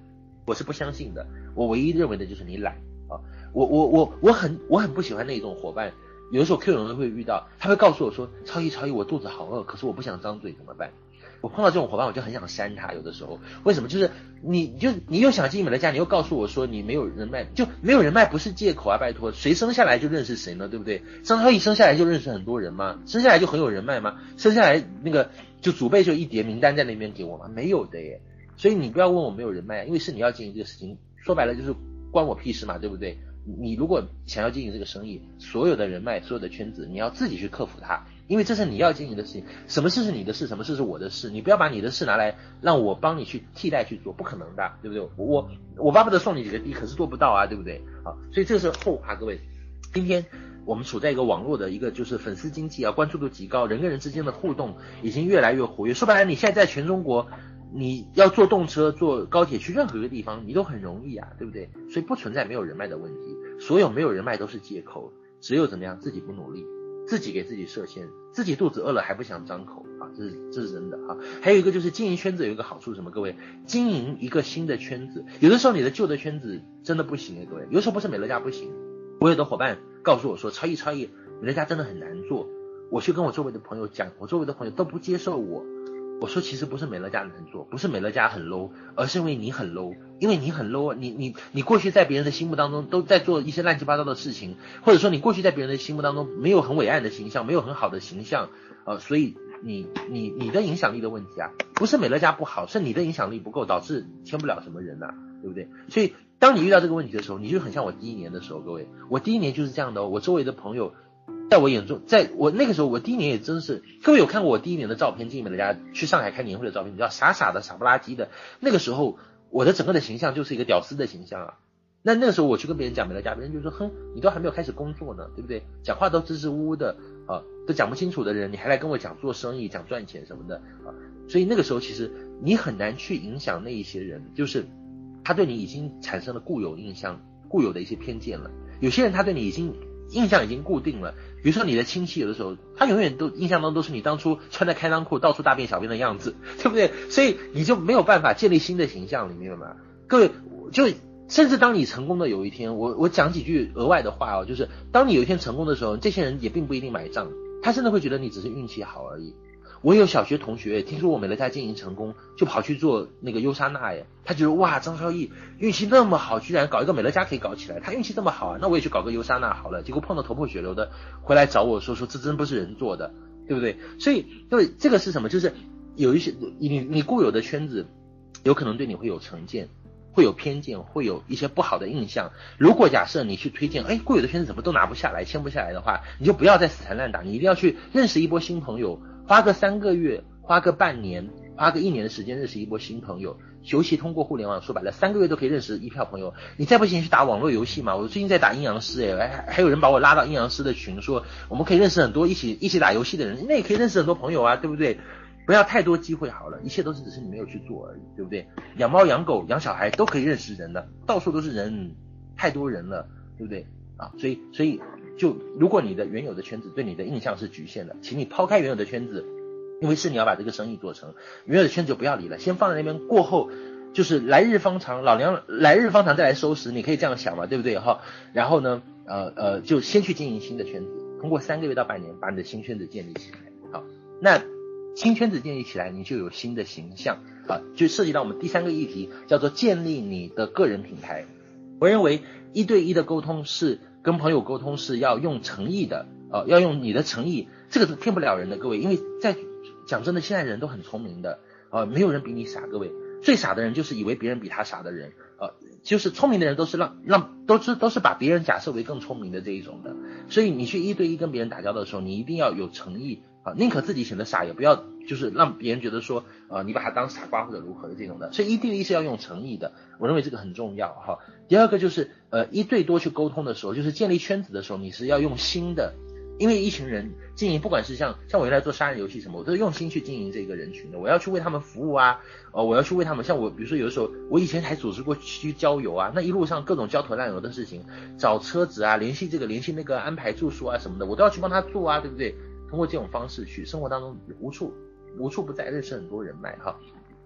我是不相信的。我唯一认为的就是你懒啊，我我我我很我很不喜欢那种伙伴。有的时候 Q 人会遇到，他会告诉我说：“超一超一，我肚子好饿，可是我不想张嘴，怎么办？”我碰到这种伙伴，我就很想删他。有的时候，为什么？就是你就你又想进美乐家，你又告诉我说你没有人脉，就没有人脉不是借口啊！拜托，谁生下来就认识谁呢？对不对？张超一生下来就认识很多人吗？生下来就很有人脉吗？生下来那个就祖辈就一叠名单在那边给我吗？没有的耶。所以你不要问我没有人脉，因为是你要经营这个事情，说白了就是关我屁事嘛，对不对？你如果想要经营这个生意，所有的人脉、所有的圈子，你要自己去克服它，因为这是你要经营的事情。什么事是你的事，什么事是我的事，你不要把你的事拿来让我帮你去替代去做，不可能的，对不对？我我巴不得送你几个币，可是做不到啊，对不对？好，所以这是后话，各位。今天我们处在一个网络的一个就是粉丝经济啊，关注度极高，人跟人之间的互动已经越来越活跃。说白了，你现在在全中国。你要坐动车、坐高铁去任何一个地方，你都很容易啊，对不对？所以不存在没有人脉的问题，所有没有人脉都是借口，只有怎么样自己不努力，自己给自己设限，自己肚子饿了还不想张口啊，这是这是真的啊。还有一个就是经营圈子有一个好处是什么？各位，经营一个新的圈子，有的时候你的旧的圈子真的不行哎，各位，有的时候不是美乐家不行，我有的伙伴告诉我说，超一超一，美乐家真的很难做，我去跟我周围的朋友讲，我周围的朋友都不接受我。我说其实不是美乐家难做，不是美乐家很 low，而是因为你很 low，因为你很 low，你你你过去在别人的心目当中都在做一些乱七八糟的事情，或者说你过去在别人的心目当中没有很伟岸的形象，没有很好的形象，呃，所以你你你的影响力的问题啊，不是美乐家不好，是你的影响力不够，导致签不了什么人呐、对不对？所以当你遇到这个问题的时候，你就很像我第一年的时候，各位，我第一年就是这样的哦，我周围的朋友。在我眼中，在我那个时候，我第一年也真是，各位有看过我第一年的照片，进美乐家去上海开年会的照片，你知道傻傻的、傻不拉几的。那个时候，我的整个的形象就是一个屌丝的形象啊。那那个时候我去跟别人讲美乐家，别人就说：“哼，你都还没有开始工作呢，对不对？讲话都支支吾吾的啊，都讲不清楚的人，你还来跟我讲做生意、讲赚钱什么的啊。”所以那个时候，其实你很难去影响那一些人，就是他对你已经产生了固有印象、固有的一些偏见了。有些人他对你已经印象已经固定了。比如说你的亲戚有的时候，他永远都印象当中都是你当初穿的开裆裤到处大便小便的样子，对不对？所以你就没有办法建立新的形象，你明白吗？各位，就甚至当你成功的有一天，我我讲几句额外的话哦，就是当你有一天成功的时候，这些人也并不一定买账，他甚至会觉得你只是运气好而已。我有小学同学，听说我美乐家经营成功，就跑去做那个优莎娜耶。他觉得哇，张超毅运气那么好，居然搞一个美乐家可以搞起来。他运气这么好啊，那我也去搞个优莎娜好了。结果碰到头破血流的，回来找我说说这真不是人做的，对不对？所以，因为这个是什么？就是有一些你你固有的圈子，有可能对你会有成见，会有偏见，会有一些不好的印象。如果假设你去推荐，哎，固有的圈子怎么都拿不下来，签不下来的话，你就不要再死缠烂打，你一定要去认识一波新朋友。花个三个月，花个半年，花个一年的时间认识一波新朋友，尤其通过互联网，说白了，三个月都可以认识一票朋友。你再不行去打网络游戏嘛？我最近在打阴阳师，哎，还有人把我拉到阴阳师的群，说我们可以认识很多一起一起打游戏的人，那也可以认识很多朋友啊，对不对？不要太多机会好了，一切都是只是你没有去做而已，对不对？养猫养狗养小孩都可以认识人的，到处都是人，太多人了，对不对？啊，所以所以。就如果你的原有的圈子对你的印象是局限的，请你抛开原有的圈子，因为是你要把这个生意做成，原有的圈子就不要理了，先放在那边。过后就是来日方长，老娘来日方长再来收拾，你可以这样想嘛，对不对哈？然后呢，呃呃，就先去经营新的圈子，通过三个月到半年把你的新圈子建立起来。好，那新圈子建立起来，你就有新的形象啊，就涉及到我们第三个议题，叫做建立你的个人品牌。我认为一对一的沟通是跟朋友沟通是要用诚意的，呃，要用你的诚意，这个是骗不了人的，各位，因为在讲真的，现在人都很聪明的，呃，没有人比你傻，各位。最傻的人就是以为别人比他傻的人，呃，就是聪明的人都是让让都是都是把别人假设为更聪明的这一种的，所以你去一对一跟别人打交道的时候，你一定要有诚意啊，宁可自己显得傻，也不要就是让别人觉得说，呃，你把他当傻瓜或者如何的这种的，所以一对一是要用诚意的，我认为这个很重要哈。第二个就是呃一对多去沟通的时候，就是建立圈子的时候，你是要用心的。因为一群人经营，不管是像像我原来做杀人游戏什么，我都是用心去经营这个人群的。我要去为他们服务啊，哦，我要去为他们。像我，比如说有的时候，我以前还组织过去郊游啊，那一路上各种焦头烂额的事情，找车子啊，联系这个联系那个，安排住宿啊什么的，我都要去帮他做啊，对不对？通过这种方式去生活当中无处无处不在，认识很多人脉哈。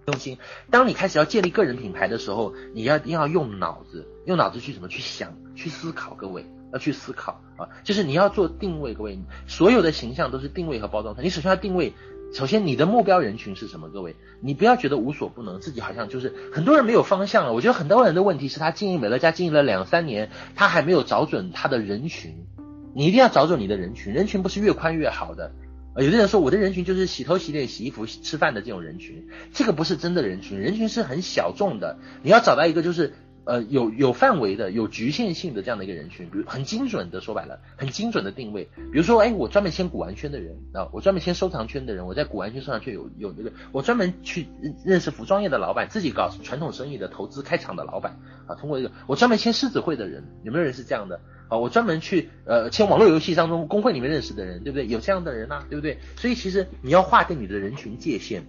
用心。当你开始要建立个人品牌的时候，你要一定要用脑子，用脑子去怎么去想，去思考，各位。要去思考啊，就是你要做定位，各位，所有的形象都是定位和包装。你首先要定位，首先你的目标人群是什么？各位，你不要觉得无所不能，自己好像就是很多人没有方向了。我觉得很多人的问题是他经营美乐家经营了两三年，他还没有找准他的人群。你一定要找准你的人群，人群不是越宽越好的。有的人说我的人群就是洗头、洗脸、洗衣服、吃饭的这种人群，这个不是真的人群，人群是很小众的。你要找到一个就是。呃，有有范围的、有局限性的这样的一个人群，比如很精准的说白了，很精准的定位。比如说，哎，我专门签古玩圈的人啊，我专门签收藏圈的人，我在古玩圈、收藏圈有有那个，我专门去认识服装业的老板，自己搞传统生意的投资开厂的老板啊，通过这个，我专门签狮子会的人，有没有人是这样的我专门去呃签网络游戏当中公会里面认识的人，对不对？有这样的人呐、对不对？所以其实你要划定你的人群界限，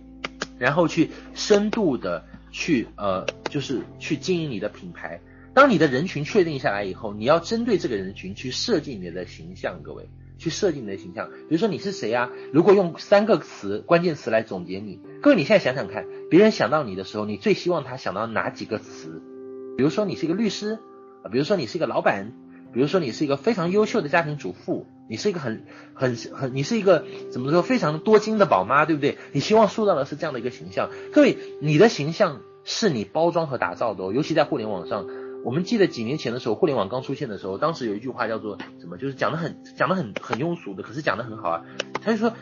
然后去深度的。去呃，就是去经营你的品牌。当你的人群确定下来以后，你要针对这个人群去设计你的形象。各位，去设计你的形象。比如说你是谁啊？如果用三个词关键词来总结你，各位你现在想想看，别人想到你的时候，你最希望他想到哪几个词？比如说你是一个律师啊，比如说你是一个老板。比如说你是一个非常优秀的家庭主妇，你是一个很很很，你是一个怎么说非常多金的宝妈，对不对？你希望塑造的是这样的一个形象。各位，你的形象是你包装和打造的哦，尤其在互联网上。我们记得几年前的时候，互联网刚出现的时候，当时有一句话叫做什么？就是讲的很讲的很很庸俗的，可是讲的很好啊。他就说，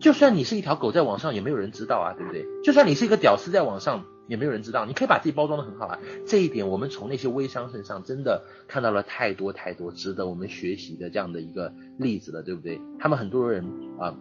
就算你是一条狗在网上，也没有人知道啊，对不对？就算你是一个屌丝在网上。也没有人知道，你可以把自己包装得很好啊。这一点我们从那些微商身上真的看到了太多太多值得我们学习的这样的一个例子了，对不对？他们很多人啊，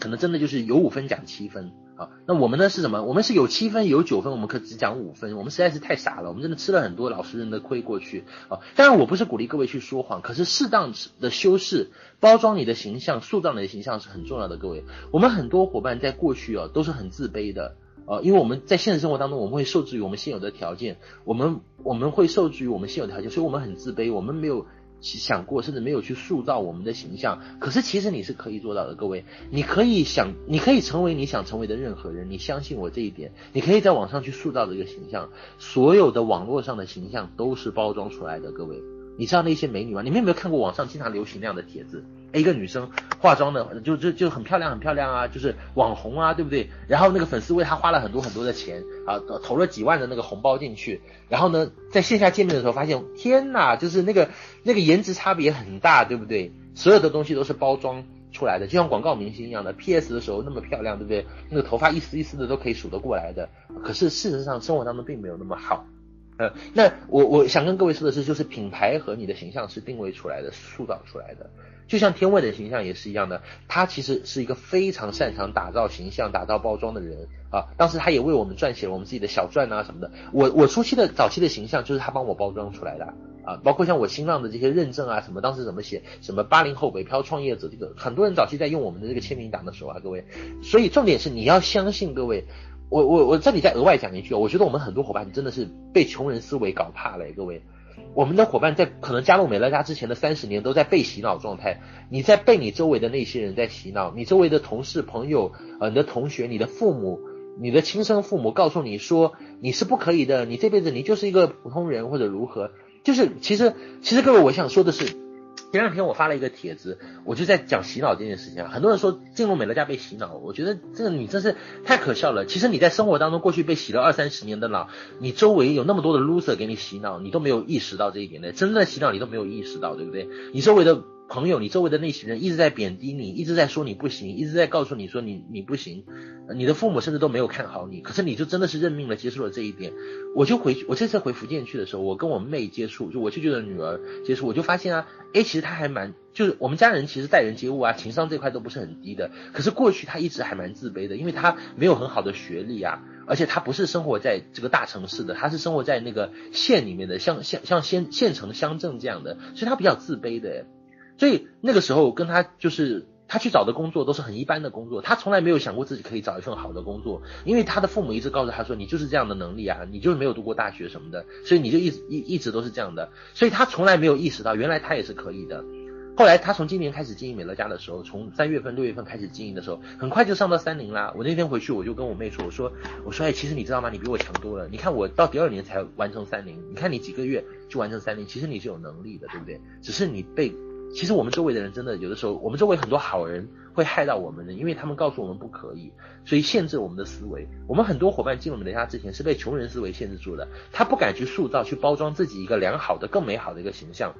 可能真的就是有五分讲七分啊。那我们呢是什么？我们是有七分有九分，我们可只讲五分。我们实在是太傻了，我们真的吃了很多老实人的亏过去啊。当然我不是鼓励各位去说谎，可是适当的修饰、包装你的形象、塑造你的形象是很重要的。各位，我们很多伙伴在过去啊都是很自卑的。呃，因为我们在现实生活当中，我们会受制于我们现有的条件，我们我们会受制于我们现有的条件，所以我们很自卑，我们没有想过，甚至没有去塑造我们的形象。可是其实你是可以做到的，各位，你可以想，你可以成为你想成为的任何人，你相信我这一点，你可以在网上去塑造这个形象，所有的网络上的形象都是包装出来的，各位。你知道那些美女吗？你们有没有看过网上经常流行那样的帖子？一个女生化妆的，就就就很漂亮，很漂亮啊，就是网红啊，对不对？然后那个粉丝为她花了很多很多的钱啊，投了几万的那个红包进去。然后呢，在线下见面的时候发现，天哪，就是那个那个颜值差别很大，对不对？所有的东西都是包装出来的，就像广告明星一样的，PS 的时候那么漂亮，对不对？那个头发一丝一丝的都可以数得过来的。可是事实上，生活当中并没有那么好。呃，那我我想跟各位说的是，就是品牌和你的形象是定位出来的、塑造出来的。就像天味的形象也是一样的，他其实是一个非常擅长打造形象、打造包装的人啊。当时他也为我们撰写了我们自己的小传啊什么的。我我初期的早期的形象就是他帮我包装出来的啊，包括像我新浪的这些认证啊什么，当时怎么写什么八零后北漂创业者，这个很多人早期在用我们的这个签名档的时候啊，各位。所以重点是你要相信各位。我我我这里再额外讲一句，我觉得我们很多伙伴真的是被穷人思维搞怕了，各位。我们的伙伴在可能加入美乐家之前的三十年都在被洗脑状态，你在被你周围的那些人在洗脑，你周围的同事、朋友、呃，你的同学、你的父母、你的亲生父母告诉你说你是不可以的，你这辈子你就是一个普通人或者如何，就是其实其实各位我想说的是。前两天我发了一个帖子，我就在讲洗脑这件事情啊。很多人说进入美乐家被洗脑，我觉得这个你真是太可笑了。其实你在生活当中过去被洗了二三十年的脑，你周围有那么多的 loser 给你洗脑，你都没有意识到这一点的。真正的洗脑你都没有意识到，对不对？你周围的。朋友，你周围的那些人一直在贬低你，一直在说你不行，一直在告诉你说你你不行，你的父母甚至都没有看好你，可是你就真的是认命了，接受了这一点。我就回去，我这次回福建去的时候，我跟我妹接触，就我舅舅的女儿接触，我就发现啊，诶，其实她还蛮，就是我们家人其实待人接物啊，情商这块都不是很低的，可是过去她一直还蛮自卑的，因为她没有很好的学历啊，而且她不是生活在这个大城市的，她是生活在那个县里面的，像像像县县城乡镇这样的，所以她比较自卑的。所以那个时候跟他就是他去找的工作都是很一般的工作，他从来没有想过自己可以找一份好的工作，因为他的父母一直告诉他说，你就是这样的能力啊，你就是没有读过大学什么的，所以你就一直一一直都是这样的，所以他从来没有意识到原来他也是可以的。后来他从今年开始经营美乐家的时候，从三月份六月份开始经营的时候，很快就上到三零啦。我那天回去我就跟我妹说，我说我说哎，其实你知道吗？你比我强多了。你看我到第二年才完成三零，你看你几个月就完成三零，其实你是有能力的，对不对？只是你被。其实我们周围的人真的有的时候，我们周围很多好人会害到我们的，因为他们告诉我们不可以，所以限制我们的思维。我们很多伙伴进入美乐家之前是被穷人思维限制住的，他不敢去塑造、去包装自己一个良好的、更美好的一个形象。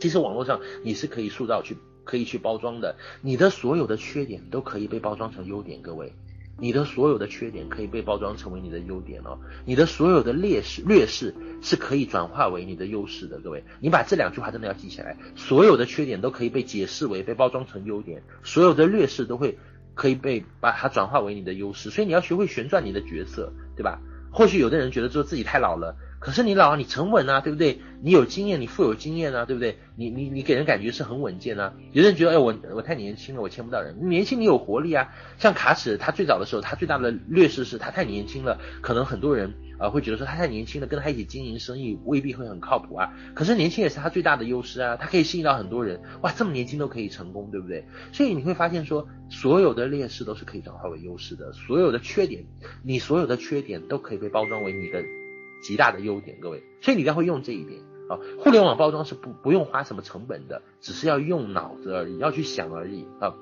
其实网络上你是可以塑造、去可以去包装的，你的所有的缺点都可以被包装成优点，各位。你的所有的缺点可以被包装成为你的优点哦，你的所有的劣势劣势是可以转化为你的优势的，各位，你把这两句话真的要记起来。所有的缺点都可以被解释为被包装成优点，所有的劣势都会可以被把它转化为你的优势，所以你要学会旋转你的角色，对吧？或许有的人觉得说自己太老了。可是你老啊，你沉稳啊，对不对？你有经验，你富有经验啊，对不对？你你你给人感觉是很稳健啊。有的人觉得，哎，我我太年轻了，我签不到人。年轻你有活力啊。像卡尺，他最早的时候，他最大的劣势是他太年轻了，可能很多人啊、会觉得说他太年轻了，跟他一起经营生意未必会很靠谱啊。可是年轻也是他最大的优势啊，他可以吸引到很多人。哇，这么年轻都可以成功，对不对？所以你会发现说，所有的劣势都是可以转化为优势的，所有的缺点，你所有的缺点都可以被包装为你的。极大的优点，各位，所以你一定要会用这一点啊。互联网包装是不不用花什么成本的，只是要用脑子而已，要去想而已啊。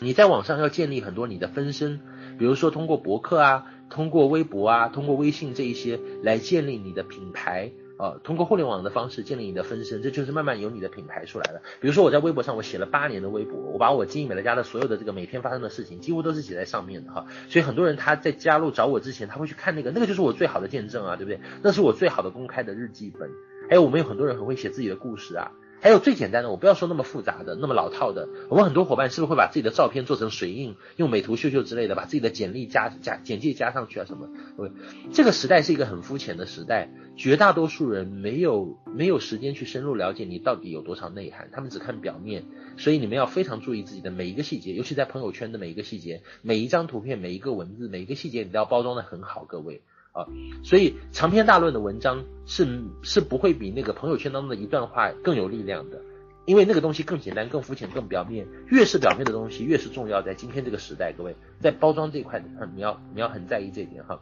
你在网上要建立很多你的分身，比如说通过博客啊，通过微博啊，通过微信这一些来建立你的品牌。呃，通过互联网的方式建立你的分身，这就是慢慢有你的品牌出来了。比如说我在微博上，我写了八年的微博，我把我经营美乐家的所有的这个每天发生的事情，几乎都是写在上面的哈。所以很多人他在加入找我之前，他会去看那个，那个就是我最好的见证啊，对不对？那是我最好的公开的日记本。还有我们有很多人很会写自己的故事啊。还有最简单的，我不要说那么复杂的、那么老套的。我们很多伙伴是不是会把自己的照片做成水印，用美图秀秀之类的，把自己的简历加加简介加上去啊什么？对，这个时代是一个很肤浅的时代，绝大多数人没有没有时间去深入了解你到底有多少内涵，他们只看表面。所以你们要非常注意自己的每一个细节，尤其在朋友圈的每一个细节，每一张图片、每一个文字、每一个细节，你都要包装的很好，各位。啊，所以长篇大论的文章是是不会比那个朋友圈当中的一段话更有力量的，因为那个东西更简单、更肤浅、更表面。越是表面的东西，越是重要。在今天这个时代，各位在包装这一块，你要你要很在意这一点哈。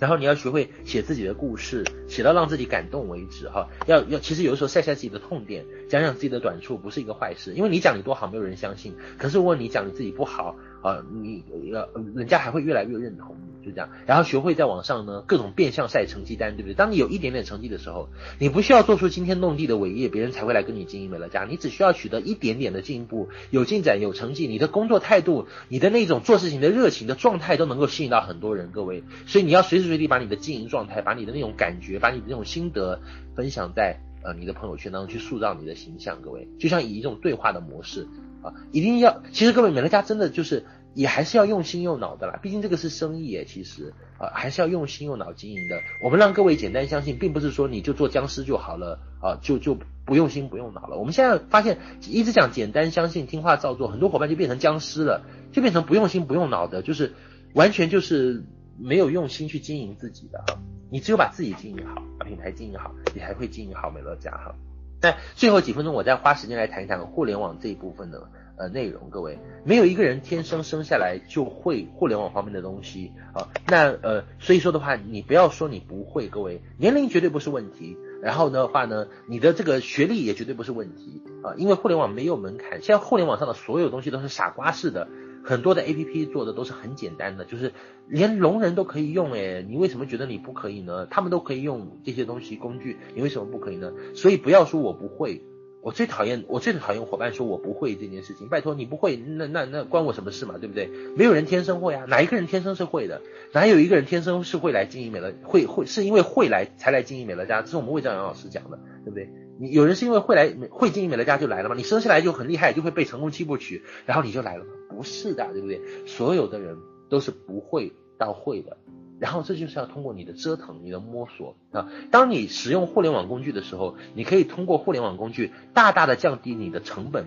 然后你要学会写自己的故事，写到让自己感动为止哈。要要，其实有的时候晒晒自己的痛点，讲讲自己的短处，不是一个坏事，因为你讲你多好，没有人相信。可是如果你讲你自己不好啊，你要人家还会越来越认同你。就这样，然后学会在网上呢各种变相晒成绩单，对不对？当你有一点点成绩的时候，你不需要做出惊天动地的伟业，别人才会来跟你经营美乐家。你只需要取得一点点的进步，有进展，有成绩，你的工作态度，你的那种做事情的热情的状态，都能够吸引到很多人。各位，所以你要随时随地把你的经营状态，把你的那种感觉，把你的那种心得分享在呃你的朋友圈当中，去塑造你的形象。各位，就像以一种对话的模式啊，一定要。其实各位，美乐家真的就是。也还是要用心用脑的啦，毕竟这个是生意诶，其实啊，还是要用心用脑经营的。我们让各位简单相信，并不是说你就做僵尸就好了啊，就就不用心不用脑了。我们现在发现，一直讲简单相信、听话照做，很多伙伴就变成僵尸了，就变成不用心不用脑的，就是完全就是没有用心去经营自己的哈。你只有把自己经营好，把品牌经营好，你才会经营好美乐家哈。那最后几分钟，我再花时间来谈一谈互联网这一部分的。呃内容。各位，没有一个人天生生下来就会互联网方面的东西啊。那呃，所以说的话，你不要说你不会，各位，年龄绝对不是问题。然后的话呢，你的这个学历也绝对不是问题啊，因为互联网没有门槛，现在互联网上的所有东西都是傻瓜式的。很多的 APP 做的都是很简单的，就是连聋人都可以用诶，你为什么觉得你不可以呢？他们都可以用这些东西工具，你为什么不可以呢？所以不要说我不会，我最讨厌我最讨厌伙伴说我不会这件事情，拜托你不会，那那那关我什么事嘛，对不对？没有人天生会啊，哪一个人天生是会的？哪有一个人天生是会来经营美乐会会是因为会来才来经营美乐家？这是我们魏兆阳老师讲的，对不对？你有人是因为会来会经营美乐家就来了吗？你生下来就很厉害，就会背成功七部曲，然后你就来了吗？不是的，对不对？所有的人都是不会到会的，然后这就是要通过你的折腾、你的摸索啊。当你使用互联网工具的时候，你可以通过互联网工具大大的降低你的成本，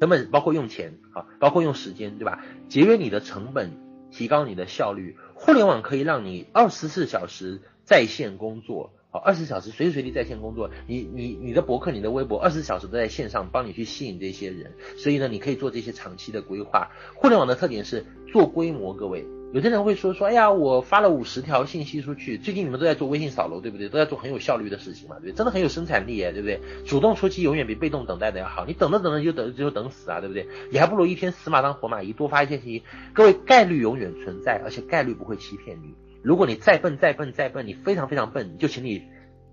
成本包括用钱啊，包括用时间，对吧？节约你的成本，提高你的效率。互联网可以让你二十四小时在线工作。二十四小时随时随地在线工作，你你你的博客、你的微博，二十四小时都在线上帮你去吸引这些人，所以呢，你可以做这些长期的规划。互联网的特点是做规模，各位，有的人会说说，哎呀，我发了五十条信息出去，最近你们都在做微信扫楼，对不对？都在做很有效率的事情嘛，对不对？真的很有生产力，对不对？主动出击永远比被动等待的要好，你等着等着就等就等死啊，对不对？你还不如一天死马当活马医，多发一些信息。各位，概率永远存在，而且概率不会欺骗你。如果你再笨再笨再笨，你非常非常笨，就请你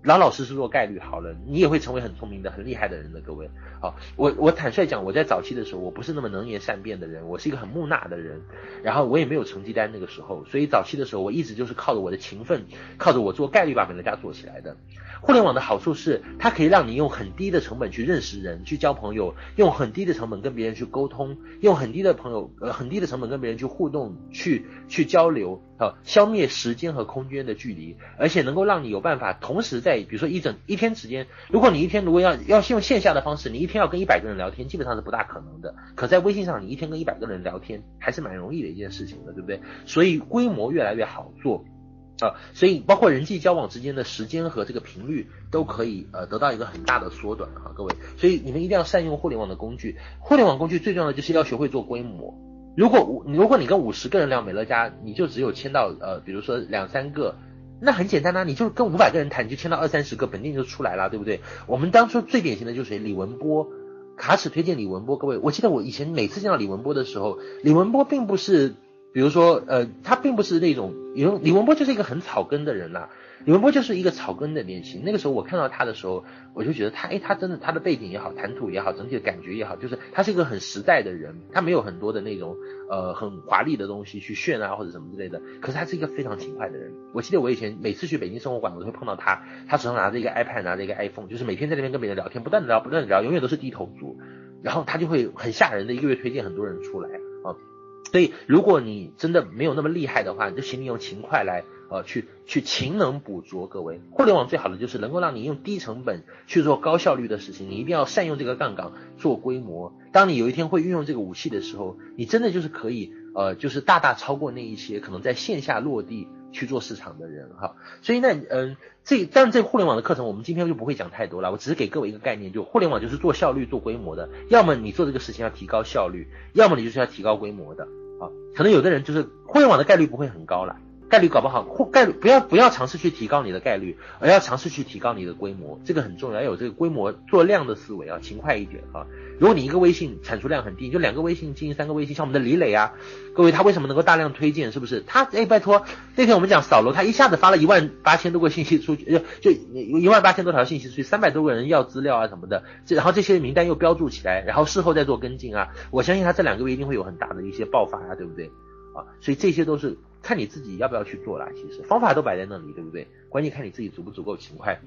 老老实实做概率好了，你也会成为很聪明的、很厉害的人的。各位，好，我我坦率讲，我在早期的时候，我不是那么能言善辩的人，我是一个很木讷的人，然后我也没有成绩单那个时候，所以早期的时候，我一直就是靠着我的勤奋，靠着我做概率把美乐家做起来的。互联网的好处是，它可以让你用很低的成本去认识人、去交朋友，用很低的成本跟别人去沟通，用很低的朋友呃很低的成本跟别人去互动、去去交流，啊，消灭时间和空间的距离，而且能够让你有办法同时在比如说一整一天时间，如果你一天如果要要用线下的方式，你一天要跟一百个人聊天，基本上是不大可能的。可在微信上，你一天跟一百个人聊天，还是蛮容易的一件事情的，对不对？所以规模越来越好做。啊，所以包括人际交往之间的时间和这个频率都可以呃得到一个很大的缩短啊，各位，所以你们一定要善用互联网的工具。互联网工具最重要的就是要学会做规模。如果五如果你跟五十个人聊美乐家，你就只有签到呃比如说两三个，那很简单呐、啊，你就跟五百个人谈，你就签到二三十个，本店就出来了，对不对？我们当初最典型的就是谁李文波，卡尺推荐李文波，各位，我记得我以前每次见到李文波的时候，李文波并不是。比如说，呃，他并不是那种，因为李文波就是一个很草根的人呐、李文波就是一个草根的典型。那个时候我看到他的时候，我就觉得他，哎，他真的他的背景也好，谈吐也好，整体的感觉也好，就是他是一个很实在的人，他没有很多的那种，呃，很华丽的东西去炫啊或者什么之类的。可是他是一个非常勤快的人。我记得我以前每次去北京生活馆，我都会碰到他，他手上拿着一个 iPad，拿着一个 iPhone，就是每天在那边跟别人聊天，不断的聊，不断的聊，永远都是低头族。然后他就会很吓人的，一个月推荐很多人出来啊。所以，如果你真的没有那么厉害的话，就请你用勤快来，呃，去去勤能补拙。各位，互联网最好的就是能够让你用低成本去做高效率的事情。你一定要善用这个杠杆做规模。当你有一天会运用这个武器的时候，你真的就是可以，呃，就是大大超过那一些可能在线下落地去做市场的人哈。所以那，嗯、这但这互联网的课程我们今天就不会讲太多了。我只是给各位一个概念，就互联网就是做效率、做规模的。要么你做这个事情要提高效率，要么你就是要提高规模的。啊，可能有的人就是互联网的概率不会很高了，概率搞不好，或概率不要不要尝试去提高你的概率，而要尝试去提高你的规模，这个很重要，要有这个规模做量的思维啊，勤快一点啊。如果你一个微信产出量很低，就两个微信经营三个微信，像我们的李磊啊，各位他为什么能够大量推荐？是不是？他哎，拜托，那天我们讲扫楼，他一下子发了一万八千多个信息出去，就就一万八千多条信息出去，三百多个人要资料啊什么的，这然后这些名单又标注起来，然后事后再做跟进啊，我相信他这两个月一定会有很大的一些爆发啊，对不对？啊，所以这些都是看你自己要不要去做啦。其实方法都摆在那里，对不对？关键看你自己足不足够勤快。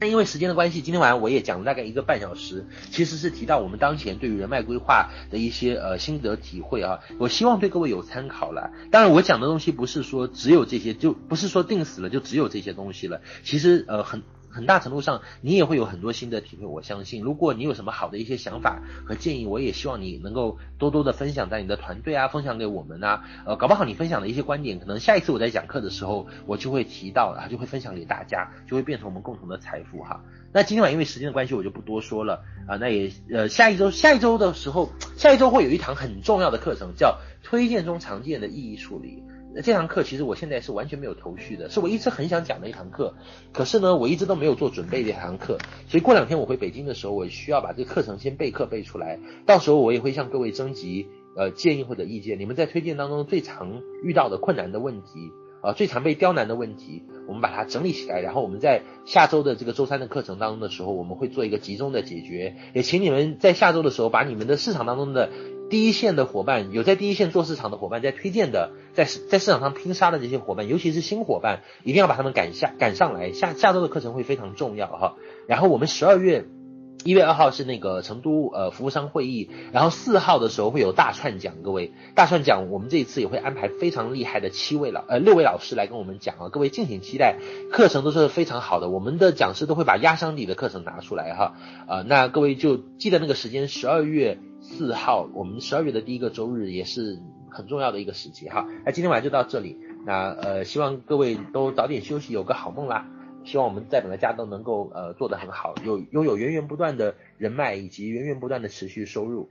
那因为时间的关系，今天晚上我也讲了大概一个半小时，其实是提到我们当前对于人脉规划的一些呃心得体会啊，我希望对各位有参考了。当然，我讲的东西不是说只有这些，就不是说定死了就只有这些东西了。其实呃很很大程度上你也会有很多新的体会。我相信，如果你有什么好的一些想法和建议，我也希望你能够多多的分享在你的团队啊，分享给我们啊。呃，搞不好你分享的一些观点，可能下一次我在讲课的时候，我就会提到，然后就会分享给大家，就会变成我们共同的财富哈。那今天晚上因为时间的关系，我就不多说了啊。那也呃，下一周下一周的时候，下一周会有一堂很重要的课程，叫推荐中常见的意义处理。这堂课其实我现在是完全没有头绪的，是我一直很想讲的一堂课，可是呢，我一直都没有做准备的一堂课，所以过两天我回北京的时候，我需要把这个课程先备课备出来，到时候我也会向各位征集呃建议或者意见，你们在推荐当中最常遇到的困难的问题。啊，最常被刁难的问题，我们把它整理起来，然后我们在下周的这个周三的课程当中的时候，我们会做一个集中的解决。也请你们在下周的时候，把你们的市场当中的第一线的伙伴，有在第一线做市场的伙伴，在推荐的，在在市场上拼杀的这些伙伴，尤其是新伙伴，一定要把他们赶下赶上来。下下周的课程会非常重要哈。然后我们十二月。一月二号是那个成都呃服务商会议，然后四号的时候会有大串讲，各位大串讲，我们这一次也会安排非常厉害的七位老呃六位老师来跟我们讲啊，各位敬请期待，课程都是非常好的，我们的讲师都会把压箱底的课程拿出来哈，呃那各位就记得那个时间十二月四号，我们十二月的第一个周日也是很重要的一个时节哈，那今天晚上就到这里，那呃希望各位都早点休息，有个好梦啦。希望我们在本来家都能够呃做得很好，有拥有源源不断的人脉以及源源不断的持续收入。